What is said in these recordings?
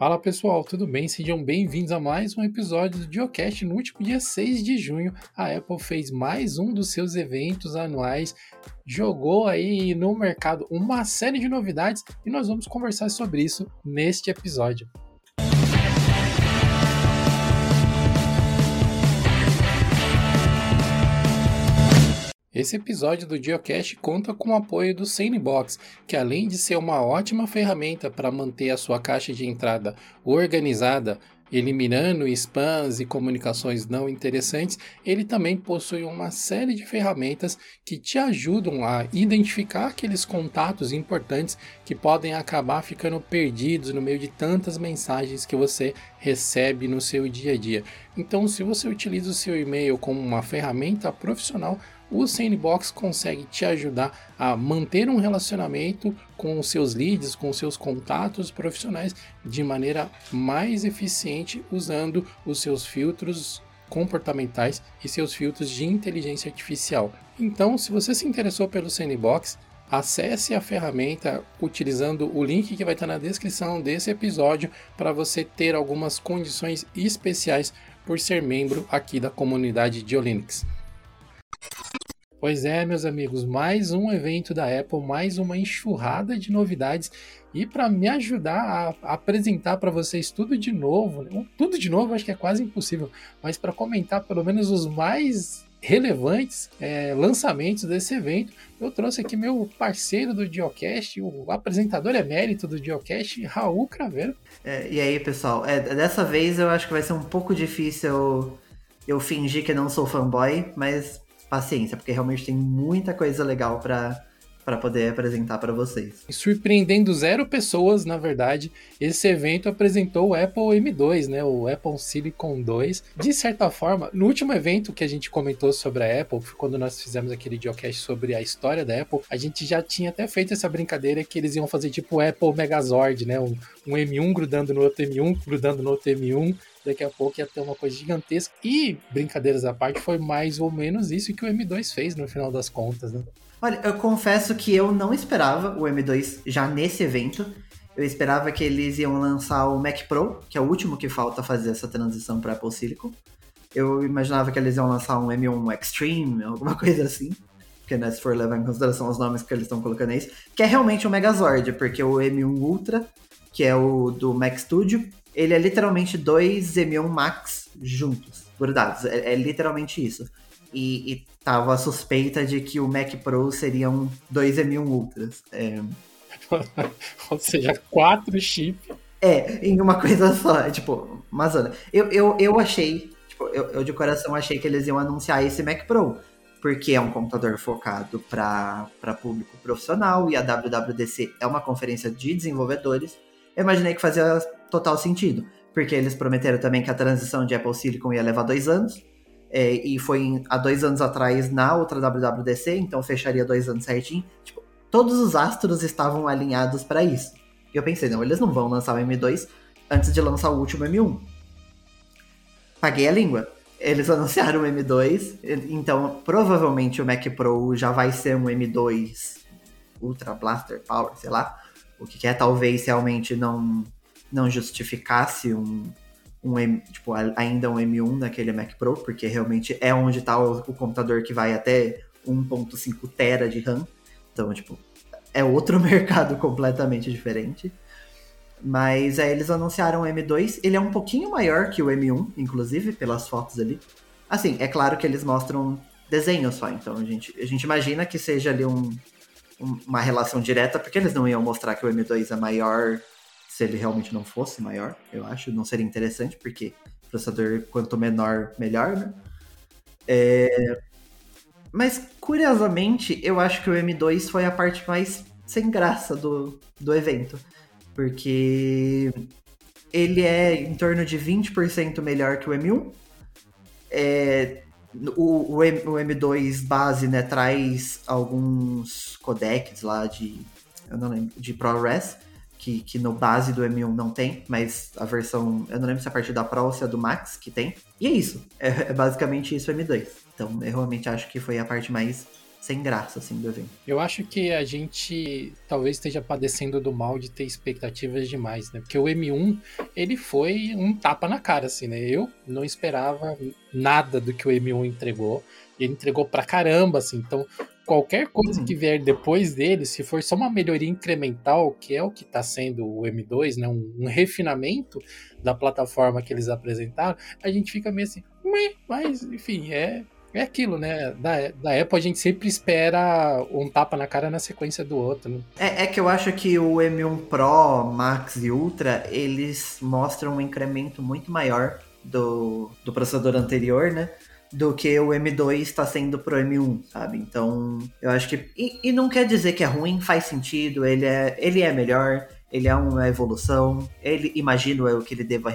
Fala pessoal, tudo bem? Sejam bem-vindos a mais um episódio do Geocast. No último dia 6 de junho, a Apple fez mais um dos seus eventos anuais, jogou aí no mercado uma série de novidades e nós vamos conversar sobre isso neste episódio. Esse episódio do Geocache conta com o apoio do Sanebox, que além de ser uma ótima ferramenta para manter a sua caixa de entrada organizada, eliminando spams e comunicações não interessantes, ele também possui uma série de ferramentas que te ajudam a identificar aqueles contatos importantes que podem acabar ficando perdidos no meio de tantas mensagens que você recebe no seu dia a dia. Então, se você utiliza o seu e-mail como uma ferramenta profissional, o Sandbox consegue te ajudar a manter um relacionamento com os seus leads, com os seus contatos profissionais de maneira mais eficiente usando os seus filtros comportamentais e seus filtros de inteligência artificial. Então, se você se interessou pelo Sandbox, acesse a ferramenta utilizando o link que vai estar na descrição desse episódio para você ter algumas condições especiais por ser membro aqui da comunidade de Linux. Pois é, meus amigos, mais um evento da Apple, mais uma enxurrada de novidades. E para me ajudar a apresentar para vocês tudo de novo, tudo de novo acho que é quase impossível, mas para comentar pelo menos os mais relevantes é, lançamentos desse evento, eu trouxe aqui meu parceiro do Geocast, o apresentador emérito do Geocast, Raul Craveiro. É, e aí, pessoal, é, dessa vez eu acho que vai ser um pouco difícil eu, eu fingir que não sou fanboy, mas paciência, porque realmente tem muita coisa legal para para poder apresentar para vocês. Surpreendendo zero pessoas, na verdade, esse evento apresentou o Apple M2, né, o Apple Silicon 2. De certa forma, no último evento que a gente comentou sobre a Apple, quando nós fizemos aquele geocast sobre a história da Apple, a gente já tinha até feito essa brincadeira que eles iam fazer tipo o Apple Megazord, né, um, um M1 grudando no outro M1, grudando no outro M1, daqui a pouco ia ter uma coisa gigantesca. E, brincadeiras à parte, foi mais ou menos isso que o M2 fez no final das contas, né? Olha, eu confesso que eu não esperava o M2 já nesse evento. Eu esperava que eles iam lançar o Mac Pro, que é o último que falta fazer essa transição para Apple Silicon. Eu imaginava que eles iam lançar um M1 Extreme, alguma coisa assim. Porque, né, se for levar em consideração os nomes que eles estão colocando aí, que é realmente o Megazord, porque o M1 Ultra, que é o do Mac Studio, ele é literalmente dois M1 Max juntos, grudados. É, é literalmente isso. E, e tava a suspeita de que o Mac Pro seriam dois M1 Ultras. É... Ou seja, quatro chips. É, em uma coisa só. É, tipo, olha, eu, eu, eu achei, tipo, eu, eu de coração achei que eles iam anunciar esse Mac Pro porque é um computador focado para público profissional e a WWDC é uma conferência de desenvolvedores. Eu imaginei que fazia total sentido, porque eles prometeram também que a transição de Apple Silicon ia levar dois anos, é, e foi em, há dois anos atrás na outra WWDC, então fecharia dois anos certinho. Tipo, todos os astros estavam alinhados para isso. E eu pensei, não, eles não vão lançar o M2 antes de lançar o último M1. Paguei a língua. Eles anunciaram o M2, então provavelmente o Mac Pro já vai ser um M2 Ultra Blaster Power, sei lá. O que é talvez realmente não não justificasse um, um M, tipo, ainda um M1 naquele Mac Pro, porque realmente é onde está o, o, computador que vai até 1.5 tera de RAM. Então, tipo, é outro mercado completamente diferente. Mas aí eles anunciaram o M2, ele é um pouquinho maior que o M1, inclusive, pelas fotos ali. Assim, é claro que eles mostram desenho só, então a gente, a gente imagina que seja ali um, um, uma relação direta, porque eles não iam mostrar que o M2 é maior se ele realmente não fosse maior, eu acho. Não seria interessante, porque processador quanto menor, melhor, né? É... Mas, curiosamente, eu acho que o M2 foi a parte mais sem graça do, do evento. Porque ele é em torno de 20% melhor que o M1. É, o, o, M, o M2 base né, traz alguns codecs lá de, eu não lembro, de ProRes que, que no base do M1 não tem, mas a versão, eu não lembro se é a partir da Pro ou se é do Max que tem. E é isso, é, é basicamente isso o M2. Então eu realmente acho que foi a parte mais sem graça, assim, do evento. Eu acho que a gente talvez esteja padecendo do mal de ter expectativas demais, né? Porque o M1, ele foi um tapa na cara, assim, né? Eu não esperava nada do que o M1 entregou. Ele entregou pra caramba, assim. Então, qualquer coisa uhum. que vier depois dele, se for só uma melhoria incremental, que é o que está sendo o M2, né? Um, um, refinamento da plataforma que eles apresentaram, a gente fica meio assim, mas, enfim, é é aquilo, né? Da, da Apple a gente sempre espera um tapa na cara na sequência do outro. Né? É, é, que eu acho que o M1 Pro, Max e Ultra, eles mostram um incremento muito maior do, do processador anterior, né? Do que o M2 está sendo pro M1, sabe? Então, eu acho que. E, e, não quer dizer que é ruim, faz sentido, ele é, ele é melhor, ele é uma evolução. Ele, imagino eu, que ele deva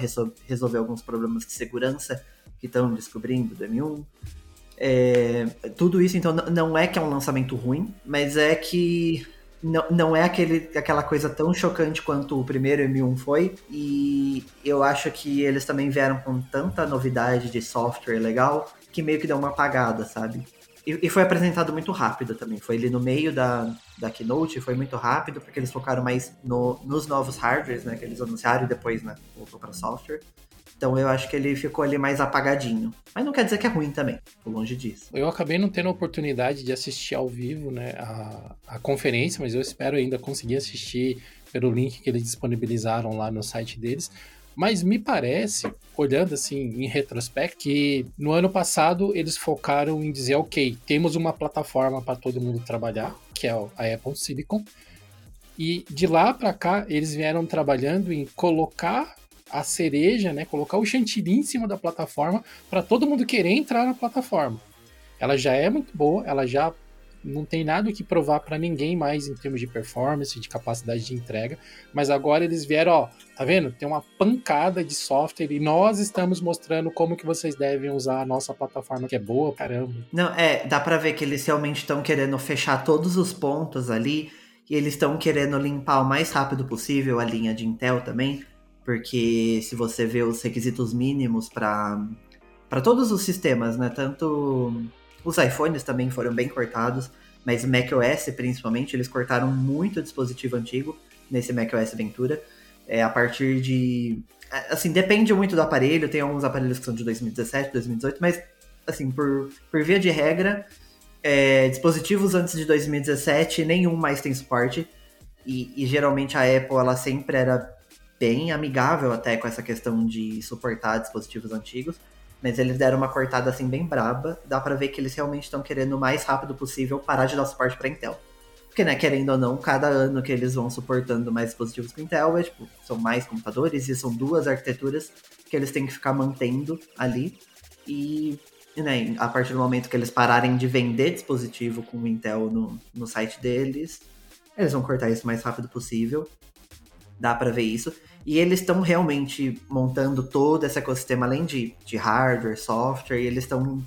resolver alguns problemas de segurança que estão descobrindo do M1. É, tudo isso, então, não é que é um lançamento ruim, mas é que não, não é aquele, aquela coisa tão chocante quanto o primeiro M1 foi. E eu acho que eles também vieram com tanta novidade de software legal que meio que deu uma apagada, sabe? E, e foi apresentado muito rápido também. Foi ali no meio da, da keynote, foi muito rápido, porque eles focaram mais no, nos novos hardwares, né? Que eles anunciaram e depois, né? Voltou para software. Então eu acho que ele ficou ali mais apagadinho. Mas não quer dizer que é ruim também, tô longe disso. Eu acabei não tendo a oportunidade de assistir ao vivo, né, a, a conferência, mas eu espero ainda conseguir assistir pelo link que eles disponibilizaram lá no site deles. Mas me parece, olhando assim em retrospecto, que no ano passado eles focaram em dizer, ok, temos uma plataforma para todo mundo trabalhar, que é a Apple Silicon. E de lá para cá eles vieram trabalhando em colocar a cereja, né, colocar o chantilly em cima da plataforma para todo mundo querer entrar na plataforma. Ela já é muito boa, ela já não tem nada que provar para ninguém mais em termos de performance, de capacidade de entrega, mas agora eles vieram, ó, tá vendo? Tem uma pancada de software e nós estamos mostrando como que vocês devem usar a nossa plataforma que é boa, caramba. Não, é, dá para ver que eles realmente estão querendo fechar todos os pontos ali e eles estão querendo limpar o mais rápido possível a linha de Intel também porque se você vê os requisitos mínimos para todos os sistemas, né? Tanto os iPhones também foram bem cortados, mas macOS principalmente, eles cortaram muito dispositivo antigo nesse macOS Ventura. É, a partir de. Assim, depende muito do aparelho, tem alguns aparelhos que são de 2017, 2018, mas, assim, por, por via de regra, é, dispositivos antes de 2017, nenhum mais tem suporte. E, e geralmente a Apple, ela sempre era bem amigável até com essa questão de suportar dispositivos antigos, mas eles deram uma cortada assim bem braba. Dá para ver que eles realmente estão querendo o mais rápido possível parar de dar suporte para Intel. Porque, né, querendo ou não, cada ano que eles vão suportando mais dispositivos com Intel, é, tipo, são mais computadores e são duas arquiteturas que eles têm que ficar mantendo ali. E, né, a partir do momento que eles pararem de vender dispositivo com Intel no, no site deles, eles vão cortar isso o mais rápido possível. Dá para ver isso. E eles estão realmente montando todo esse ecossistema, além de, de hardware, software, e eles estão.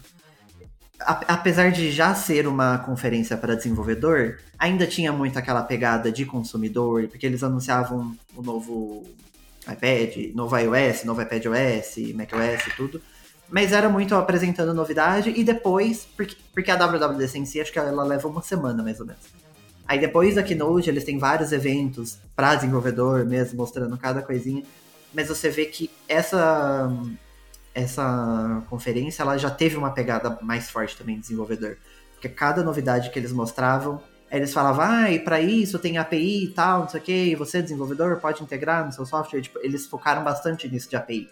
Apesar de já ser uma conferência para desenvolvedor, ainda tinha muito aquela pegada de consumidor, porque eles anunciavam o novo iPad, novo iOS, novo iPadOS, macOS e tudo. Mas era muito apresentando novidade e depois, porque, porque a WWDC em si, acho que ela leva uma semana mais ou menos. Aí depois da Keynote, eles têm vários eventos para desenvolvedor mesmo, mostrando cada coisinha. Mas você vê que essa essa conferência ela já teve uma pegada mais forte também de desenvolvedor. Porque cada novidade que eles mostravam, eles falavam, ah, e para isso tem API e tal, não sei o que, você desenvolvedor pode integrar no seu software. Tipo, eles focaram bastante nisso de API.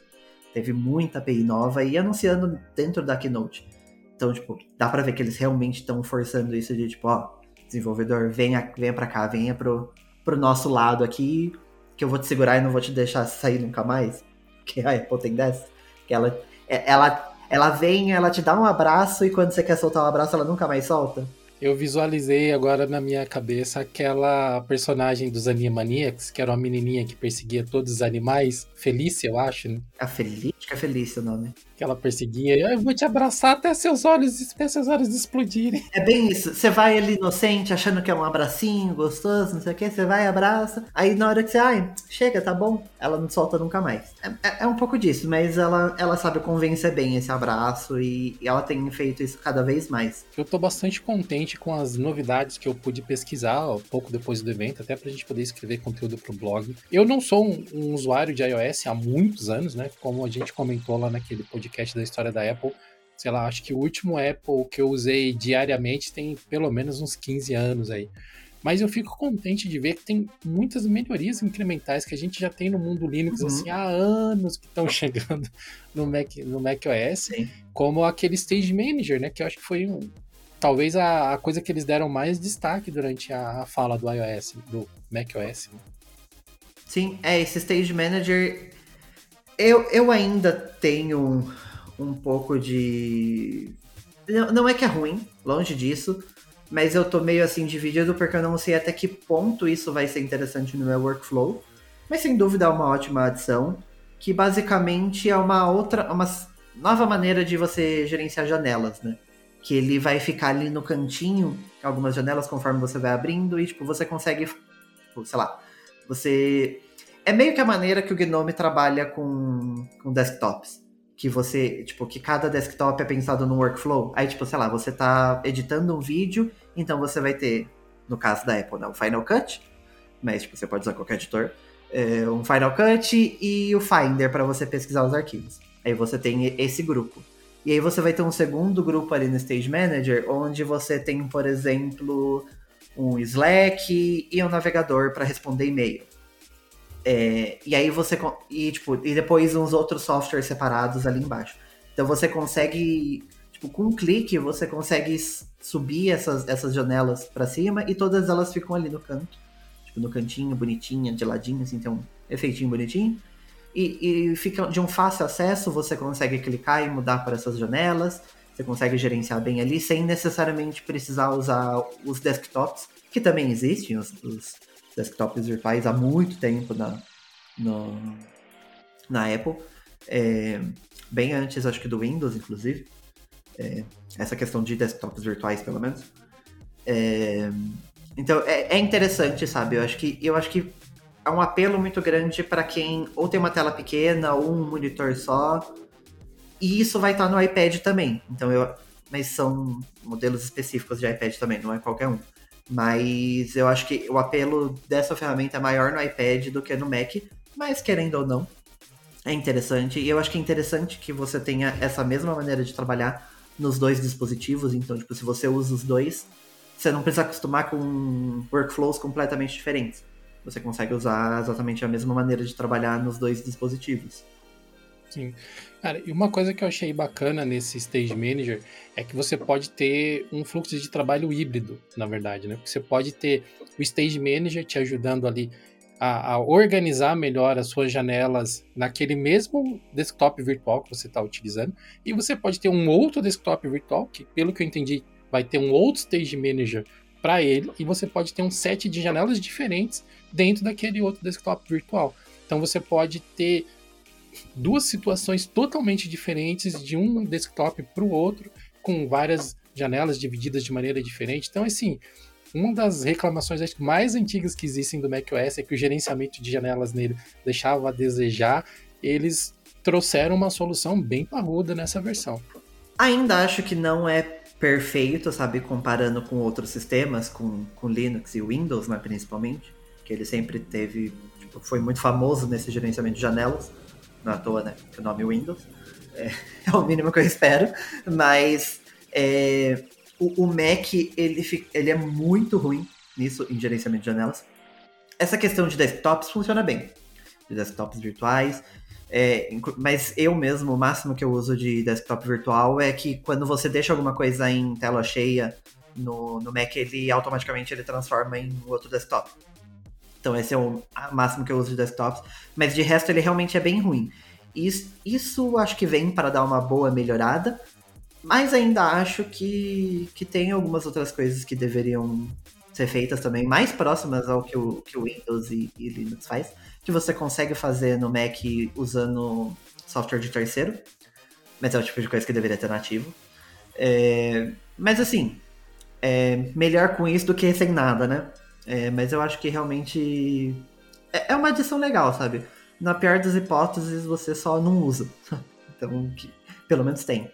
Teve muita API nova e anunciando dentro da Keynote. Então, tipo, dá pra ver que eles realmente estão forçando isso de, tipo, ó, desenvolvedor, venha, venha para cá, venha pro, pro nosso lado aqui, que eu vou te segurar e não vou te deixar sair nunca mais. Que a Apple tem dessa. Que ela, é, ela, ela vem, ela te dá um abraço e quando você quer soltar um abraço, ela nunca mais solta. Eu visualizei agora na minha cabeça aquela personagem dos Animaniacs, que era uma menininha que perseguia todos os animais. Felícia, eu acho, né? A Felícia? Acho que é Felícia o nome. Que ela perseguia. Eu vou te abraçar até seus olhos, até seus olhos explodirem. É bem isso. Você vai ali inocente, achando que é um abracinho gostoso, não sei o que. Você vai abraça. Aí na hora que você, ai, chega, tá bom. Ela não solta nunca mais. É, é, é um pouco disso, mas ela, ela sabe convencer bem esse abraço e, e ela tem feito isso cada vez mais. Eu tô bastante contente com as novidades que eu pude pesquisar um pouco depois do evento, até para a gente poder escrever conteúdo para o blog. Eu não sou um, um, usuário de iOS há muitos anos, né? Como a gente comentou lá naquele podcast da história da Apple. Sei lá, acho que o último Apple que eu usei diariamente tem pelo menos uns 15 anos aí. Mas eu fico contente de ver que tem muitas melhorias incrementais que a gente já tem no mundo Linux uhum. assim, há anos que estão chegando no Mac, no Mac OS, Sim. como aquele Stage Manager, né? Que eu acho que foi um, talvez a, a, coisa que eles deram mais destaque durante a, a fala do iOS, do macOS. Sim, é, esse Stage Manager. Eu, eu ainda tenho um pouco de. Não, não é que é ruim, longe disso, mas eu tô meio assim dividido porque eu não sei até que ponto isso vai ser interessante no meu workflow. Mas sem dúvida é uma ótima adição, que basicamente é uma outra, uma nova maneira de você gerenciar janelas, né? que ele vai ficar ali no cantinho, algumas janelas conforme você vai abrindo, e tipo, você consegue, tipo, sei lá, você. É meio que a maneira que o Gnome trabalha com, com desktops. Que você, tipo, que cada desktop é pensado no workflow. Aí, tipo, sei lá, você tá editando um vídeo, então você vai ter, no caso da Apple, né, o Final Cut, mas tipo, você pode usar qualquer editor, é, um Final Cut e o Finder para você pesquisar os arquivos. Aí você tem esse grupo. E aí você vai ter um segundo grupo ali no Stage Manager, onde você tem, por exemplo, um Slack e um navegador para responder e-mail. É, e aí você e tipo e depois uns outros softwares separados ali embaixo. Então você consegue tipo com um clique você consegue subir essas, essas janelas para cima e todas elas ficam ali no canto, tipo no cantinho bonitinha, de ladinho assim, tem um efeitinho bonitinho. E, e fica de um fácil acesso, você consegue clicar e mudar para essas janelas, você consegue gerenciar bem ali, sem necessariamente precisar usar os desktops, que também existem, os, os desktops virtuais há muito tempo na, no, na Apple, é, bem antes, acho que do Windows, inclusive, é, essa questão de desktops virtuais, pelo menos. É, então, é, é, interessante, sabe? Eu acho que, eu acho que é um apelo muito grande para quem ou tem uma tela pequena ou um monitor só. E isso vai estar no iPad também. Então eu, mas são modelos específicos de iPad também, não é qualquer um. Mas eu acho que o apelo dessa ferramenta é maior no iPad do que no Mac, mas querendo ou não, é interessante. E eu acho que é interessante que você tenha essa mesma maneira de trabalhar nos dois dispositivos. Então, tipo, se você usa os dois, você não precisa acostumar com workflows completamente diferentes você consegue usar exatamente a mesma maneira de trabalhar nos dois dispositivos. Sim. Cara, e uma coisa que eu achei bacana nesse Stage Manager é que você pode ter um fluxo de trabalho híbrido, na verdade, né? Porque você pode ter o Stage Manager te ajudando ali a, a organizar melhor as suas janelas naquele mesmo desktop virtual que você está utilizando, e você pode ter um outro desktop virtual, que pelo que eu entendi, vai ter um outro Stage Manager para ele, e você pode ter um set de janelas diferentes dentro daquele outro desktop virtual. Então você pode ter duas situações totalmente diferentes de um desktop para o outro, com várias janelas divididas de maneira diferente. Então, assim, uma das reclamações mais antigas que existem do macOS é que o gerenciamento de janelas nele deixava a desejar. Eles trouxeram uma solução bem parruda nessa versão. Ainda acho que não é perfeito, sabe, comparando com outros sistemas, com, com Linux e Windows, né, principalmente que ele sempre teve, tipo, foi muito famoso nesse gerenciamento de janelas, não à toa, né, que o nome Windows, é, é o mínimo que eu espero, mas é, o, o, Mac, ele, ele é muito ruim nisso, em gerenciamento de janelas. Essa questão de desktops funciona bem, de desktops virtuais, é, mas eu mesmo, o máximo que eu uso de desktop virtual é que quando você deixa alguma coisa em tela cheia no, no Mac, ele automaticamente ele transforma em outro desktop. Então esse é o máximo que eu uso de desktops. Mas de resto ele realmente é bem ruim. Isso, isso acho que vem para dar uma boa melhorada. Mas ainda acho que, que tem algumas outras coisas que deveriam ser feitas também, mais próximas ao que o, que o Windows e, e Linux faz, que você consegue fazer no Mac usando software de terceiro. Mas é o tipo de coisa que deveria ter nativo. É, mas assim, é melhor com isso do que sem nada, né? É, mas eu acho que realmente é, é uma adição legal, sabe? Na pior das hipóteses, você só não usa. então, que, pelo menos tem.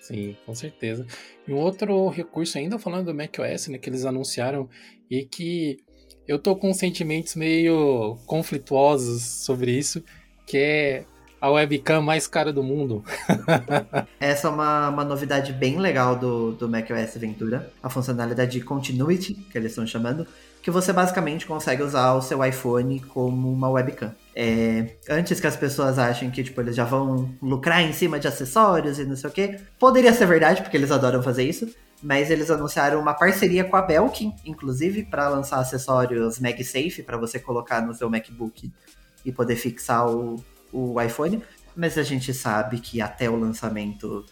Sim, com certeza. E um outro recurso, ainda falando do macOS, né, que eles anunciaram e que eu tô com sentimentos meio conflituosos sobre isso, que é a webcam mais cara do mundo. Essa é uma, uma novidade bem legal do, do macOS Ventura, a funcionalidade de Continuity, que eles estão chamando, que você basicamente consegue usar o seu iPhone como uma webcam. É, antes que as pessoas achem que tipo, eles já vão lucrar em cima de acessórios e não sei o que, poderia ser verdade, porque eles adoram fazer isso, mas eles anunciaram uma parceria com a Belkin, inclusive, para lançar acessórios MagSafe para você colocar no seu MacBook e poder fixar o, o iPhone, mas a gente sabe que até o lançamento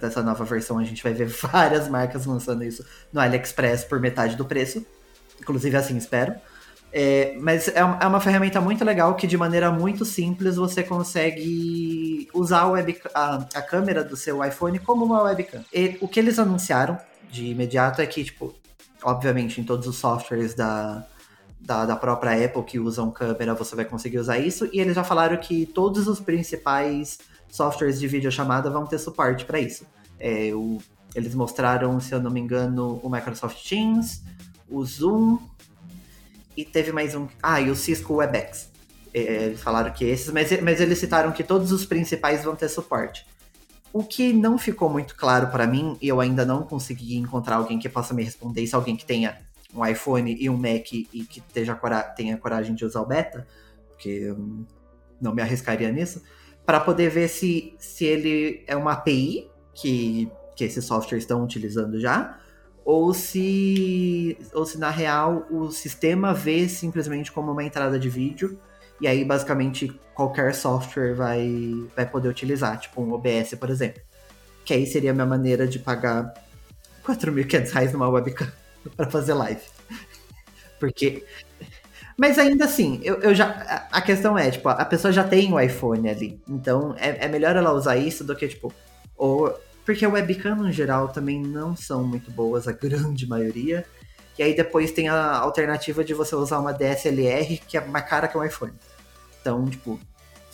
dessa nova versão a gente vai ver várias marcas lançando isso no AliExpress por metade do preço. Inclusive assim espero. É, mas é, é uma ferramenta muito legal que de maneira muito simples você consegue usar a, web, a, a câmera do seu iPhone como uma webcam. E o que eles anunciaram de imediato é que, tipo, obviamente em todos os softwares da, da, da, própria Apple que usam câmera, você vai conseguir usar isso. E eles já falaram que todos os principais softwares de videochamada vão ter suporte para isso. É, o, eles mostraram, se eu não me engano, o Microsoft Teams, o Zoom e teve mais um. Ah, e o Cisco WebEx. É, eles falaram que esses, mas, mas eles citaram que todos os principais vão ter suporte. O que não ficou muito claro para mim, e eu ainda não consegui encontrar alguém que possa me responder, se alguém que tenha um iPhone e um Mac e que esteja tenha coragem de usar o beta, porque não me arriscaria nisso, para poder ver se, se ele é uma API que, que esses softwares estão utilizando já, ou se, ou se na real o sistema vê simplesmente como uma entrada de vídeo, e aí basicamente qualquer software vai, vai poder utilizar, tipo um OBS, por exemplo. Que aí seria a minha maneira de pagar 4.500 reais numa webcam. para fazer live. Porque. Mas ainda assim, eu, eu já. A questão é, tipo, a pessoa já tem o iPhone ali. Então é, é melhor ela usar isso do que, tipo. Ou, porque a webcam no geral também não são muito boas, a grande maioria. E aí depois tem a alternativa de você usar uma DSLR, que é mais cara que um iPhone. Então, tipo,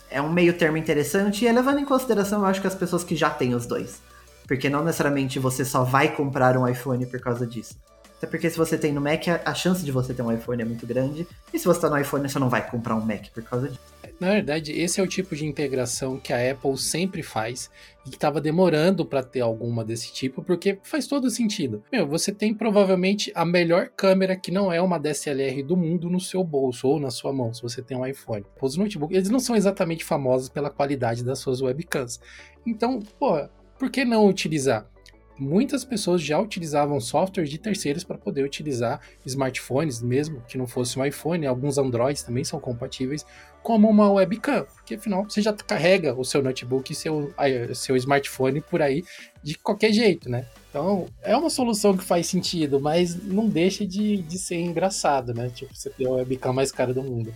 é um meio termo interessante. E levando em consideração, eu acho que as pessoas que já têm os dois. Porque não necessariamente você só vai comprar um iPhone por causa disso. Até porque se você tem no Mac, a chance de você ter um iPhone é muito grande. E se você tá no iPhone, você não vai comprar um Mac por causa disso. Na verdade, esse é o tipo de integração que a Apple sempre faz e que estava demorando para ter alguma desse tipo, porque faz todo sentido. Meu, você tem provavelmente a melhor câmera que não é uma DSLR do mundo no seu bolso ou na sua mão, se você tem um iPhone. Os notebooks, eles não são exatamente famosos pela qualidade das suas webcams. Então, pô, por que não utilizar? Muitas pessoas já utilizavam software de terceiros para poder utilizar smartphones, mesmo que não fosse um iPhone, alguns Androids também são compatíveis, como uma webcam, porque afinal você já carrega o seu notebook e seu, seu smartphone por aí de qualquer jeito, né? Então, é uma solução que faz sentido, mas não deixa de, de ser engraçado, né? Tipo, você ter a webcam mais cara do mundo.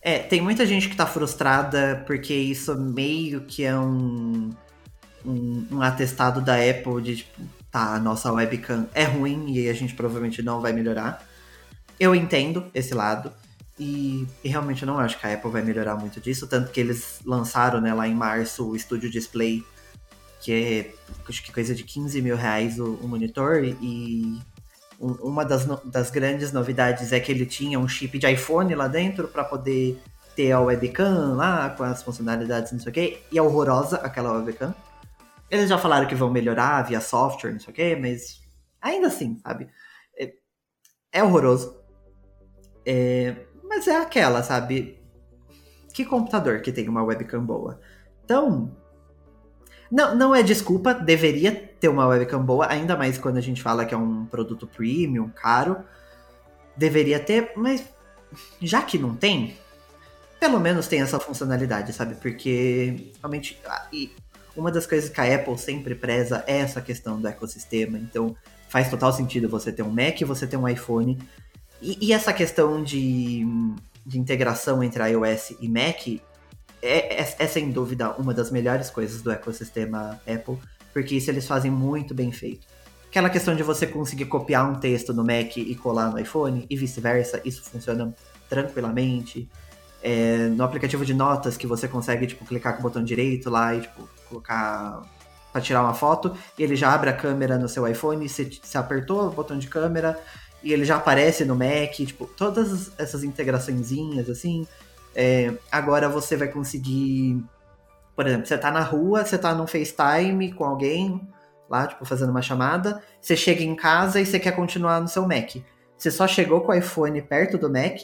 É, tem muita gente que tá frustrada porque isso meio que é um um, um, atestado da Apple de tipo, tá, a nossa webcam é ruim e a gente provavelmente não vai melhorar. Eu entendo esse lado. E, e, realmente eu não acho que a Apple vai melhorar muito disso, tanto que eles lançaram né, lá em março o Studio Display, que é acho que coisa de 15 mil reais o, o monitor, e um, uma das, no, das grandes novidades é que ele tinha um chip de iPhone lá dentro para poder ter a webcam lá com as funcionalidades, não sei o que, e é horrorosa aquela webcam. Eles já falaram que vão melhorar via software, não sei o quê, mas ainda assim, sabe? É, é horroroso. É, mas é aquela, sabe? Que computador que tem uma webcam boa? Então, não, não é desculpa, deveria ter uma webcam boa, ainda mais quando a gente fala que é um produto premium, caro. Deveria ter, mas já que não tem, pelo menos tem essa funcionalidade, sabe? Porque realmente. Uma das coisas que a Apple sempre preza é essa questão do ecossistema. Então, faz total sentido você ter um Mac e você ter um iPhone. E, e essa questão de, de, integração entre iOS e Mac é, é, é, sem dúvida uma das melhores coisas do ecossistema Apple, porque isso eles fazem muito bem feito. Aquela questão de você conseguir copiar um texto no Mac e colar no iPhone e vice-versa, isso funciona tranquilamente. É, no aplicativo de notas que você consegue tipo clicar com o botão direito lá e tipo colocar para tirar uma foto e ele já abre a câmera no seu iPhone, você, você apertou o botão de câmera e ele já aparece no Mac, tipo, todas essas integraçõezinhas assim. É, agora você vai conseguir, por exemplo, você tá na rua, você tá num FaceTime com alguém lá, tipo, fazendo uma chamada, você chega em casa e você quer continuar no seu Mac. Você só chegou com o iPhone perto do Mac,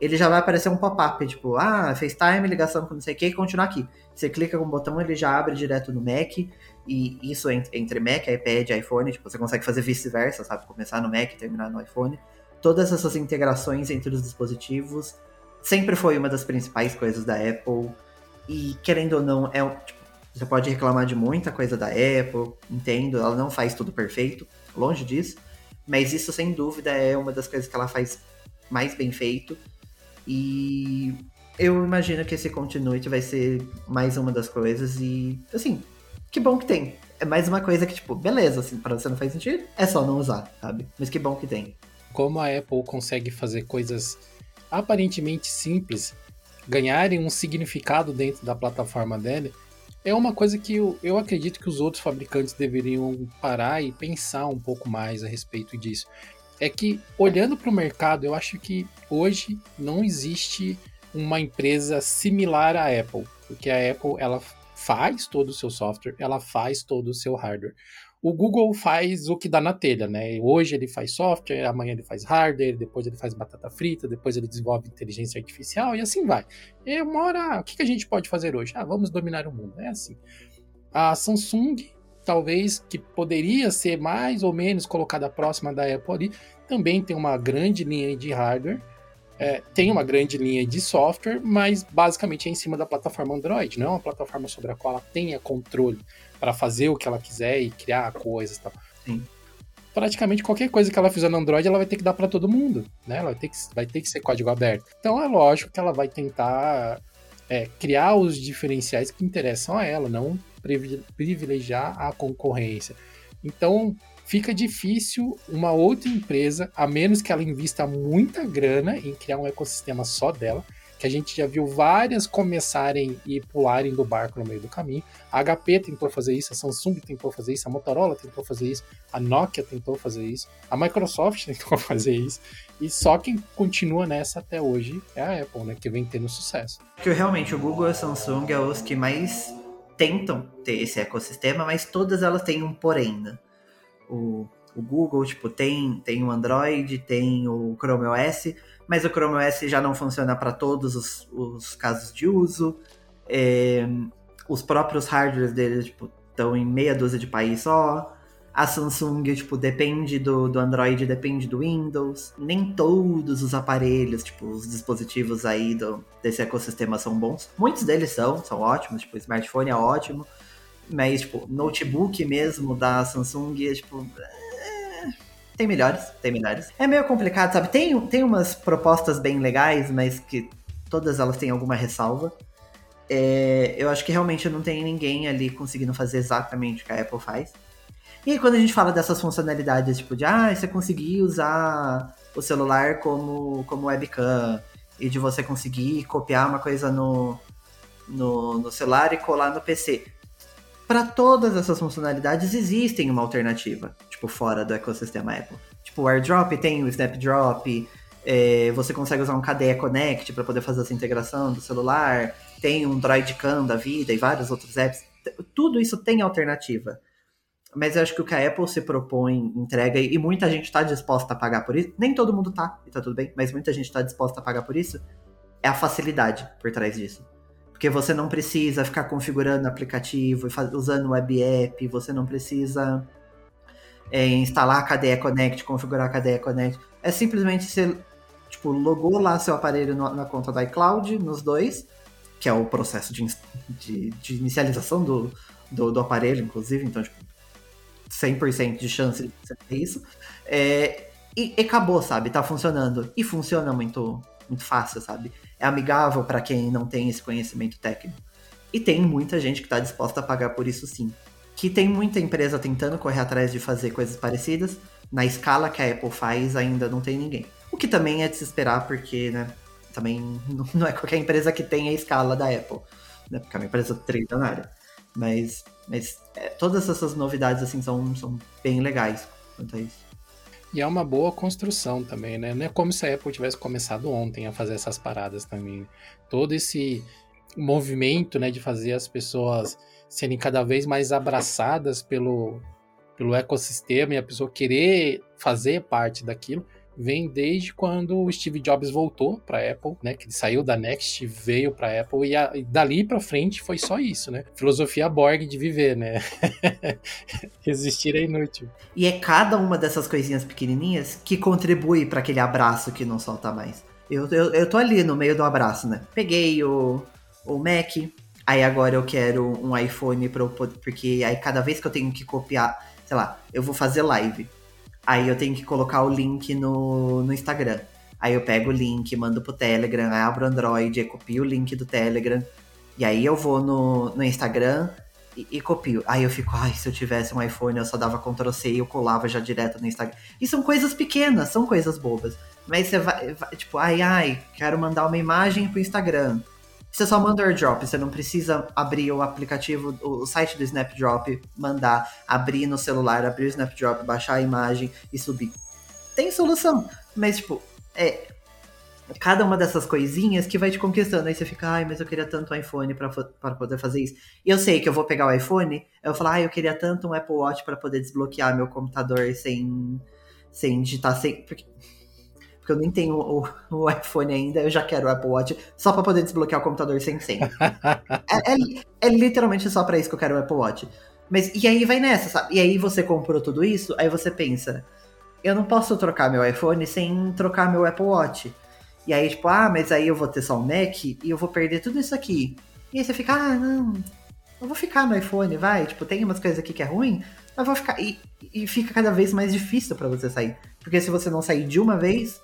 ele já vai aparecer um pop-up, tipo, ah, FaceTime, ligação com não sei o que, continuar aqui. Você clica com o botão, ele já abre direto no Mac, e isso entre Mac, iPad e iPhone, tipo, você consegue fazer vice-versa, sabe? Começar no Mac e terminar no iPhone. Todas essas integrações entre os dispositivos sempre foi uma das principais coisas da Apple. E querendo ou não, é tipo, você pode reclamar de muita coisa da Apple, entendo, ela não faz tudo perfeito, longe disso. Mas isso, sem dúvida, é uma das coisas que ela faz mais bem feito. E eu imagino que esse Continuity vai ser mais uma das coisas. E, assim, que bom que tem. É mais uma coisa que, tipo, beleza, assim, pra você não faz sentido, é só não usar, sabe? Mas que bom que tem. Como a Apple consegue fazer coisas aparentemente simples ganharem um significado dentro da plataforma dela, é uma coisa que eu, eu acredito que os outros fabricantes deveriam parar e pensar um pouco mais a respeito disso. É que, olhando para o mercado, eu acho que hoje não existe uma empresa similar à Apple, porque a Apple ela faz todo o seu software, ela faz todo o seu hardware. O Google faz o que dá na telha, né? Hoje ele faz software, amanhã ele faz hardware, depois ele faz batata frita, depois ele desenvolve inteligência artificial e assim vai. E uma hora, o que a gente pode fazer hoje? Ah, vamos dominar o mundo. É assim. A Samsung, talvez, que poderia ser mais ou menos colocada próxima da Apple ali, também tem uma grande linha de hardware é, tem uma grande linha de software, mas basicamente é em cima da plataforma Android, não é uma plataforma sobre a qual ela tenha controle para fazer o que ela quiser e criar coisas e tal. Sim. Praticamente qualquer coisa que ela fizer no Android, ela vai ter que dar para todo mundo, né? Ela vai ter, que, vai ter que ser código aberto. Então é lógico que ela vai tentar é, criar os diferenciais que interessam a ela, não privilegiar a concorrência. Então, fica difícil uma outra empresa, a menos que ela invista muita grana em criar um ecossistema só dela, que a gente já viu várias começarem e pularem do barco no meio do caminho. A HP tentou fazer isso, a Samsung tentou fazer isso, a Motorola tentou fazer isso, a Nokia tentou fazer isso, a Microsoft tentou fazer isso, e só quem continua nessa até hoje é a Apple, né, que vem tendo sucesso. Que realmente o Google e a Samsung é os que mais tentam ter esse ecossistema, mas todas elas têm um porém, né? O, o Google, tipo, tem, tem o Android, tem o Chrome OS, mas o Chrome OS já não funciona para todos os, os, casos de uso. É, os próprios hardwares dele, tipo, estão em meia dúzia de países só. A Samsung, tipo, depende do, do Android, depende do Windows. Nem todos os aparelhos, tipo, os dispositivos aí do, desse ecossistema são bons. Muitos deles são, são ótimos, tipo, o smartphone é ótimo. Mas, tipo, notebook mesmo da Samsung, tipo. É... Tem melhores, tem melhores. É meio complicado, sabe? Tem, tem umas propostas bem legais, mas que todas elas têm alguma ressalva. É, eu acho que realmente não tem ninguém ali conseguindo fazer exatamente o que a Apple faz. E quando a gente fala dessas funcionalidades, tipo de ah, você conseguir usar o celular como, como webcam, e de você conseguir copiar uma coisa no, no, no celular e colar no PC para todas essas funcionalidades existem uma alternativa, tipo, fora do ecossistema Apple. Tipo, o AirDrop tem o Snapdrop, é, você consegue usar um KDE Connect para poder fazer essa integração do celular, tem um Droidcam da vida e vários outros apps. Tudo isso tem alternativa. Mas eu acho que o que a Apple se propõe, entrega, e muita gente está disposta a pagar por isso, nem todo mundo tá, e tá tudo bem, mas muita gente está disposta a pagar por isso, é a facilidade por trás disso. Porque você não precisa ficar configurando aplicativo, usando web app, você não precisa é, instalar a KDE Connect, configurar a KDE Connect. É simplesmente você, tipo, logou lá seu aparelho no, na conta da iCloud, nos dois, que é o processo de, de, de inicialização do, do, do, aparelho, inclusive, então, tipo, 100% de chance de você ter isso. É, e, e acabou, sabe? Tá funcionando. E funciona muito, muito fácil, sabe? Amigável para quem não tem esse conhecimento técnico. E tem muita gente que está disposta a pagar por isso sim. Que tem muita empresa tentando correr atrás de fazer coisas parecidas. Na escala que a Apple faz, ainda não tem ninguém. O que também é de se esperar, porque, né, também não é qualquer empresa que tenha a escala da Apple, né, porque é uma empresa trilionária. Mas, mas é, todas essas novidades assim são, são bem legais quanto a isso. E é uma boa construção também, né? Não é como se a Apple tivesse começado ontem a fazer essas paradas também. Todo esse movimento, né, de fazer as pessoas serem cada vez mais abraçadas pelo, pelo ecossistema e a pessoa querer fazer parte daquilo, vem desde quando o Steve Jobs voltou para Apple, né? Que ele saiu da Next, veio para Apple e, a, e dali para frente foi só isso, né? Filosofia Borg de viver, né? Resistir é inútil. E é cada uma dessas coisinhas pequenininhas que contribui para aquele abraço que não solta mais. Eu, eu, eu tô ali no meio do abraço, né? Peguei o, o Mac, aí agora eu quero um iPhone pro, porque aí cada vez que eu tenho que copiar, sei lá, eu vou fazer live. Aí eu tenho que colocar o link no, no Instagram. Aí eu pego o link, mando pro Telegram, aí abro o Android, copio o link do Telegram. E aí eu vou no, no Instagram e, e, copio. Aí eu fico, ai, se eu tivesse um iPhone, eu só dava Ctrl C e eu colava já direto no Instagram. E são coisas pequenas, são coisas bobas. Mas você vai, vai tipo, ai, ai, quero mandar uma imagem pro Instagram. Você só manda o airdrop, você não precisa abrir o aplicativo, o site do Snapdrop, mandar, abrir no celular, abrir o Snapdrop, baixar a imagem e subir. Tem solução, mas tipo, é cada uma dessas coisinhas que vai te conquistando. Aí você fica, ai, mas eu queria tanto um iPhone para poder fazer isso. E eu sei que eu vou pegar o iPhone, eu vou falar, ai, eu queria tanto um Apple Watch para poder desbloquear meu computador sem, sem digitar, sem. Porque porque eu nem tenho o, o, iPhone ainda, eu já quero o Apple Watch só para poder desbloquear o computador sem senha. é, é, é, literalmente só para isso que eu quero o Apple Watch. Mas e aí vai nessa, sabe? E aí você comprou tudo isso, aí você pensa, eu não posso trocar meu iPhone sem trocar meu Apple Watch. E aí, tipo, ah, mas aí eu vou ter só um Mac e eu vou perder tudo isso aqui. E aí você fica, ah, não, eu vou ficar no iPhone, vai. Tipo, tem umas coisas aqui que é ruim, mas vou ficar. E, e fica cada vez mais difícil para você sair. Porque se você não sair de uma vez,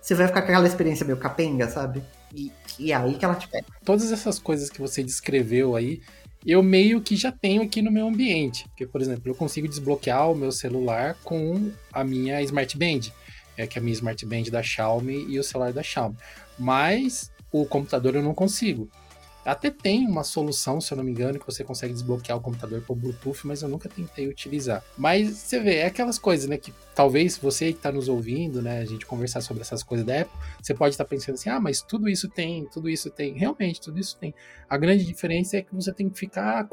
você vai ficar com aquela experiência meio capenga, sabe? E, e é aí que ela te pega. Todas essas coisas que você descreveu aí, eu meio que já tenho aqui no meu ambiente. Porque, por exemplo, eu consigo desbloquear o meu celular com a minha Smart Band, é que é a minha Smart Band da Xiaomi e o celular da Xiaomi. Mas o computador eu não consigo. Até tem uma solução, se eu não me engano, que você consegue desbloquear o computador por Bluetooth, mas eu nunca tentei utilizar. Mas você vê, é aquelas coisas, né, que talvez você que está nos ouvindo, né, a gente conversar sobre essas coisas da Apple, você pode estar tá pensando assim, ah, mas tudo isso tem, tudo isso tem. Realmente, tudo isso tem. A grande diferença é que você tem que ficar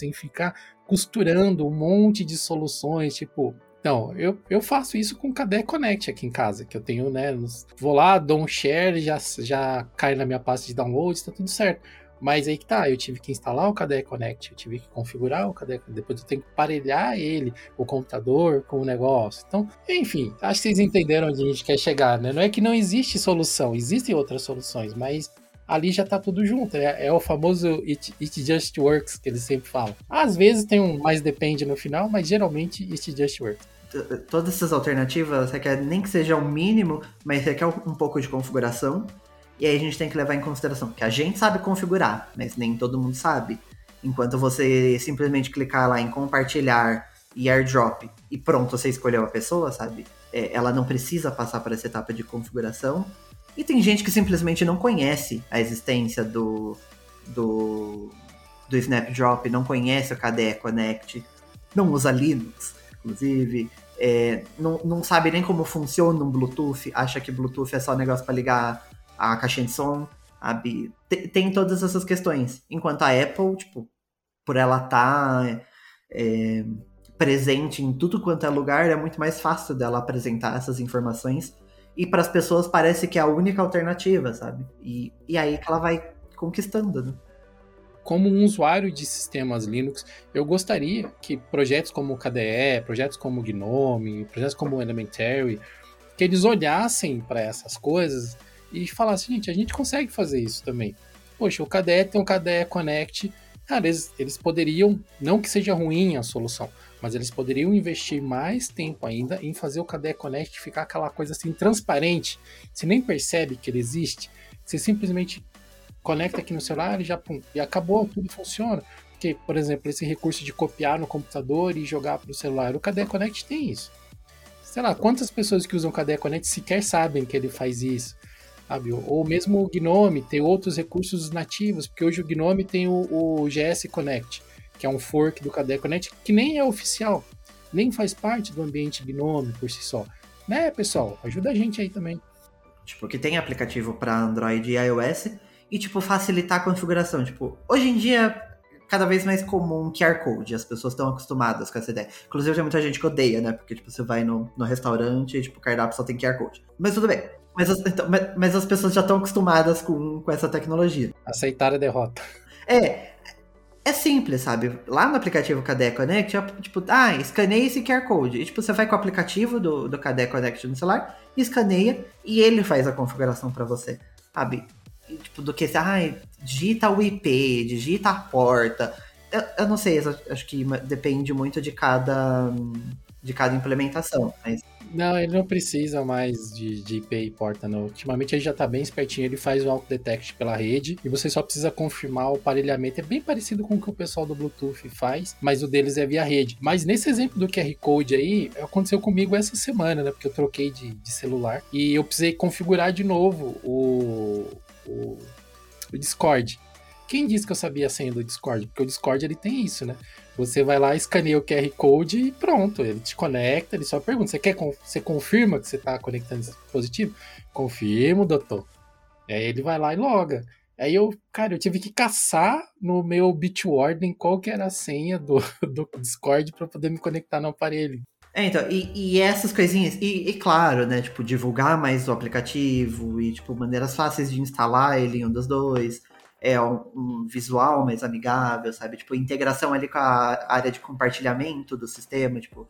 tem que ficar costurando um monte de soluções, tipo, então, eu, eu faço isso com o KDE Connect aqui em casa, que eu tenho, né? Vou lá, dou um share, já, já cai na minha pasta de downloads, tá tudo certo. Mas aí que tá, eu tive que instalar o KDE Connect, eu tive que configurar o KDE Connect, depois eu tenho que parelhar ele, o computador, com o negócio. Então, enfim, acho que vocês entenderam onde a gente quer chegar, né? Não é que não existe solução, existem outras soluções, mas ali já tá tudo junto. É, é o famoso it, it, just works que eles sempre falam. Às vezes tem um mais depende no final, mas geralmente it just works todas essas alternativas requer nem que seja o mínimo, mas requer um pouco de configuração. E aí a gente tem que levar em consideração que a gente sabe configurar, mas nem todo mundo sabe. Enquanto você simplesmente clicar lá em compartilhar e airdrop e pronto, você escolheu a pessoa, sabe? É, ela não precisa passar por essa etapa de configuração. E tem gente que simplesmente não conhece a existência do, do, do Snapdrop, não conhece o KDE Connect, não usa Linux inclusive. É, não, não sabe nem como funciona um Bluetooth, acha que Bluetooth é só negócio para ligar a caixinha de som, sabe? Tem, tem, todas essas questões. Enquanto a Apple, tipo, por ela estar tá, é, presente em tudo quanto é lugar, é muito mais fácil dela apresentar essas informações. E para as pessoas parece que é a única alternativa, sabe? E, e aí que ela vai conquistando, né? Como um usuário de sistemas Linux, eu gostaria que projetos como o KDE, projetos como o GNOME, projetos como o Elementary, que eles olhassem para essas coisas e falassem, gente, a gente consegue fazer isso também. Poxa, o KDE tem um KDE Connect, cara, eles, eles poderiam, não que seja ruim a solução, mas eles poderiam investir mais tempo ainda em fazer o KDE Connect ficar aquela coisa assim transparente. Você nem percebe que ele existe. Você simplesmente conecta aqui no celular e já pum, e acabou, tudo funciona. Porque, por exemplo, esse recurso de copiar no computador e jogar para o celular, o KDE Connect tem isso. Sei lá, quantas pessoas que usam o KDE Connect sequer sabem que ele faz isso? Sabe? Ou mesmo o Gnome tem outros recursos nativos, porque hoje o Gnome tem o, o GS Connect. que é um fork do KadecoNet, que nem é oficial, nem faz parte do ambiente Gnome por si só. Né, pessoal? Ajuda a gente aí também. Tipo, que tem aplicativo para Android e iOS e, tipo, facilitar a configuração. Tipo, hoje em dia, cada vez mais comum QR Code. As pessoas estão acostumadas com essa ideia. Inclusive, tem muita gente que odeia, né? Porque, tipo, você vai no, no restaurante e, tipo, o cardápio só tem QR Code. Mas tudo bem. Mas as, então, mas, mas as pessoas já estão acostumadas com, com essa tecnologia. Aceitar a derrota. É, é simples, sabe? Lá no aplicativo KDE Connect, tipo, ah, escaneia esse QR Code. E, tipo, você vai com o aplicativo do, do KDE Connect no celular, escaneia e ele faz a configuração para você, sabe? Tipo, do que, ah, digita o IP, digita a porta. Eu, eu não sei, acho que depende muito de cada, de cada implementação, mas não, ele não precisa mais de, de IP e porta, não. Ultimamente ele já tá bem espertinho, ele faz o auto detect pela rede e você só precisa confirmar o aparelhamento. É bem parecido com o que o pessoal do Bluetooth faz, mas o deles é via rede. Mas nesse exemplo do QR Code aí, aconteceu comigo essa semana, né? Porque eu troquei de, de celular e eu precisei configurar de novo o, o, o Discord. Quem disse que eu sabia a senha do Discord? Porque o Discord ele tem isso, né? Você vai lá, escaneia o QR Code e pronto, ele te conecta, ele só pergunta, você quer você confirma que você está conectando esse dispositivo? Confirmo, doutor. Aí ele vai lá e loga. Aí eu, cara, eu tive que caçar no meu Bitwarden qual que era a senha do, do Discord para poder me conectar no aparelho. É, então, e, e essas coisinhas, e, e, claro, né, tipo, divulgar mais o aplicativo e, tipo, maneiras fáceis de instalar ele em um dos dois é, um, um, visual mais amigável, sabe? Tipo, integração ali com a área de compartilhamento do sistema, tipo,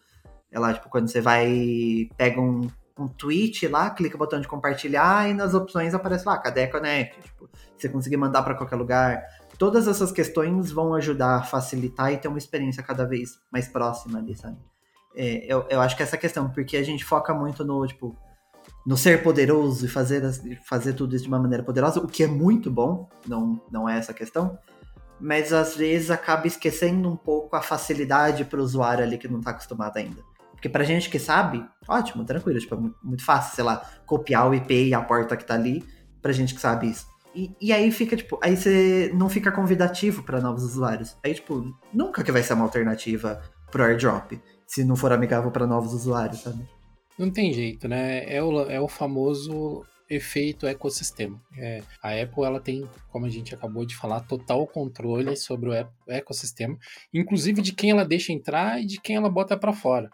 é lá, tipo, quando você vai, pega um, um tweet lá, clica no botão de compartilhar e nas opções aparece lá, cadê a Connect? Tipo, você conseguir mandar para qualquer lugar. Todas essas questões vão ajudar a facilitar e ter uma experiência cada vez mais próxima ali, sabe? É, eu, eu acho que essa questão, porque a gente foca muito no, tipo, no ser poderoso e fazer, fazer tudo isso de uma maneira poderosa, o que é muito bom, não, não é essa questão, mas às vezes acaba esquecendo um pouco a facilidade para o usuário ali que não está acostumado ainda. Porque pra gente que sabe, ótimo, tranquilo, tipo, é muito fácil, sei lá, copiar o IP e a porta que tá ali, pra gente que sabe isso. E, e aí fica, tipo, aí você não fica convidativo para novos usuários. Aí, tipo, nunca que vai ser uma alternativa pro airdrop, se não for amigável para novos usuários, sabe? Não tem jeito, né? É o, é o famoso efeito ecossistema. É, a Apple ela tem, como a gente acabou de falar, total controle sobre o ecossistema, inclusive de quem ela deixa entrar e de quem ela bota para fora.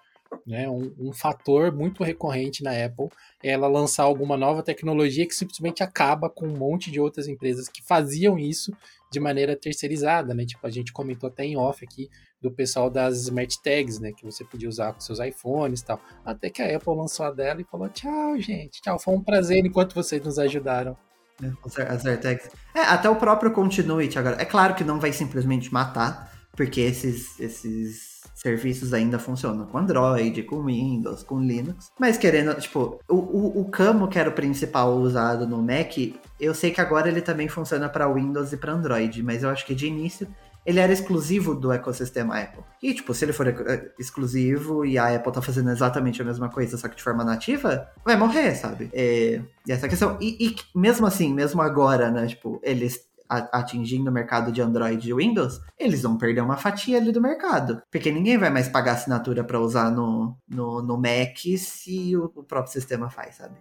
Né? Um, um, fator muito recorrente na Apple é ela lançar alguma nova tecnologia que simplesmente acaba com um monte de outras empresas que faziam isso de maneira terceirizada, né? Tipo, a gente comentou até em off aqui do pessoal das Smart Tags, né? Que você podia usar com seus iPhones e tal. Até que a Apple lançou a dela e falou: tchau, gente, tchau, foi um prazer enquanto vocês nos ajudaram. É, as AirTags. É, até o próprio Continuity agora. É claro que não vai simplesmente matar, porque esses, esses serviços ainda funcionam com Android, com Windows, com Linux. Mas querendo, tipo, o, o, o Camo, que era o principal usado no Mac, eu sei que agora ele também funciona para Windows e para Android, mas eu acho que de início ele era exclusivo do ecossistema Apple. E, tipo, se ele for eh, exclusivo e a Apple tá fazendo exatamente a mesma coisa, só que de forma nativa, vai morrer, sabe? É, e essa questão. E, e, mesmo assim, mesmo agora, né, tipo, eles atingindo o mercado de Android e Windows, eles vão perder uma fatia ali do mercado. Porque ninguém vai mais pagar assinatura para usar no, no, no Mac se o, o próprio sistema faz, sabe?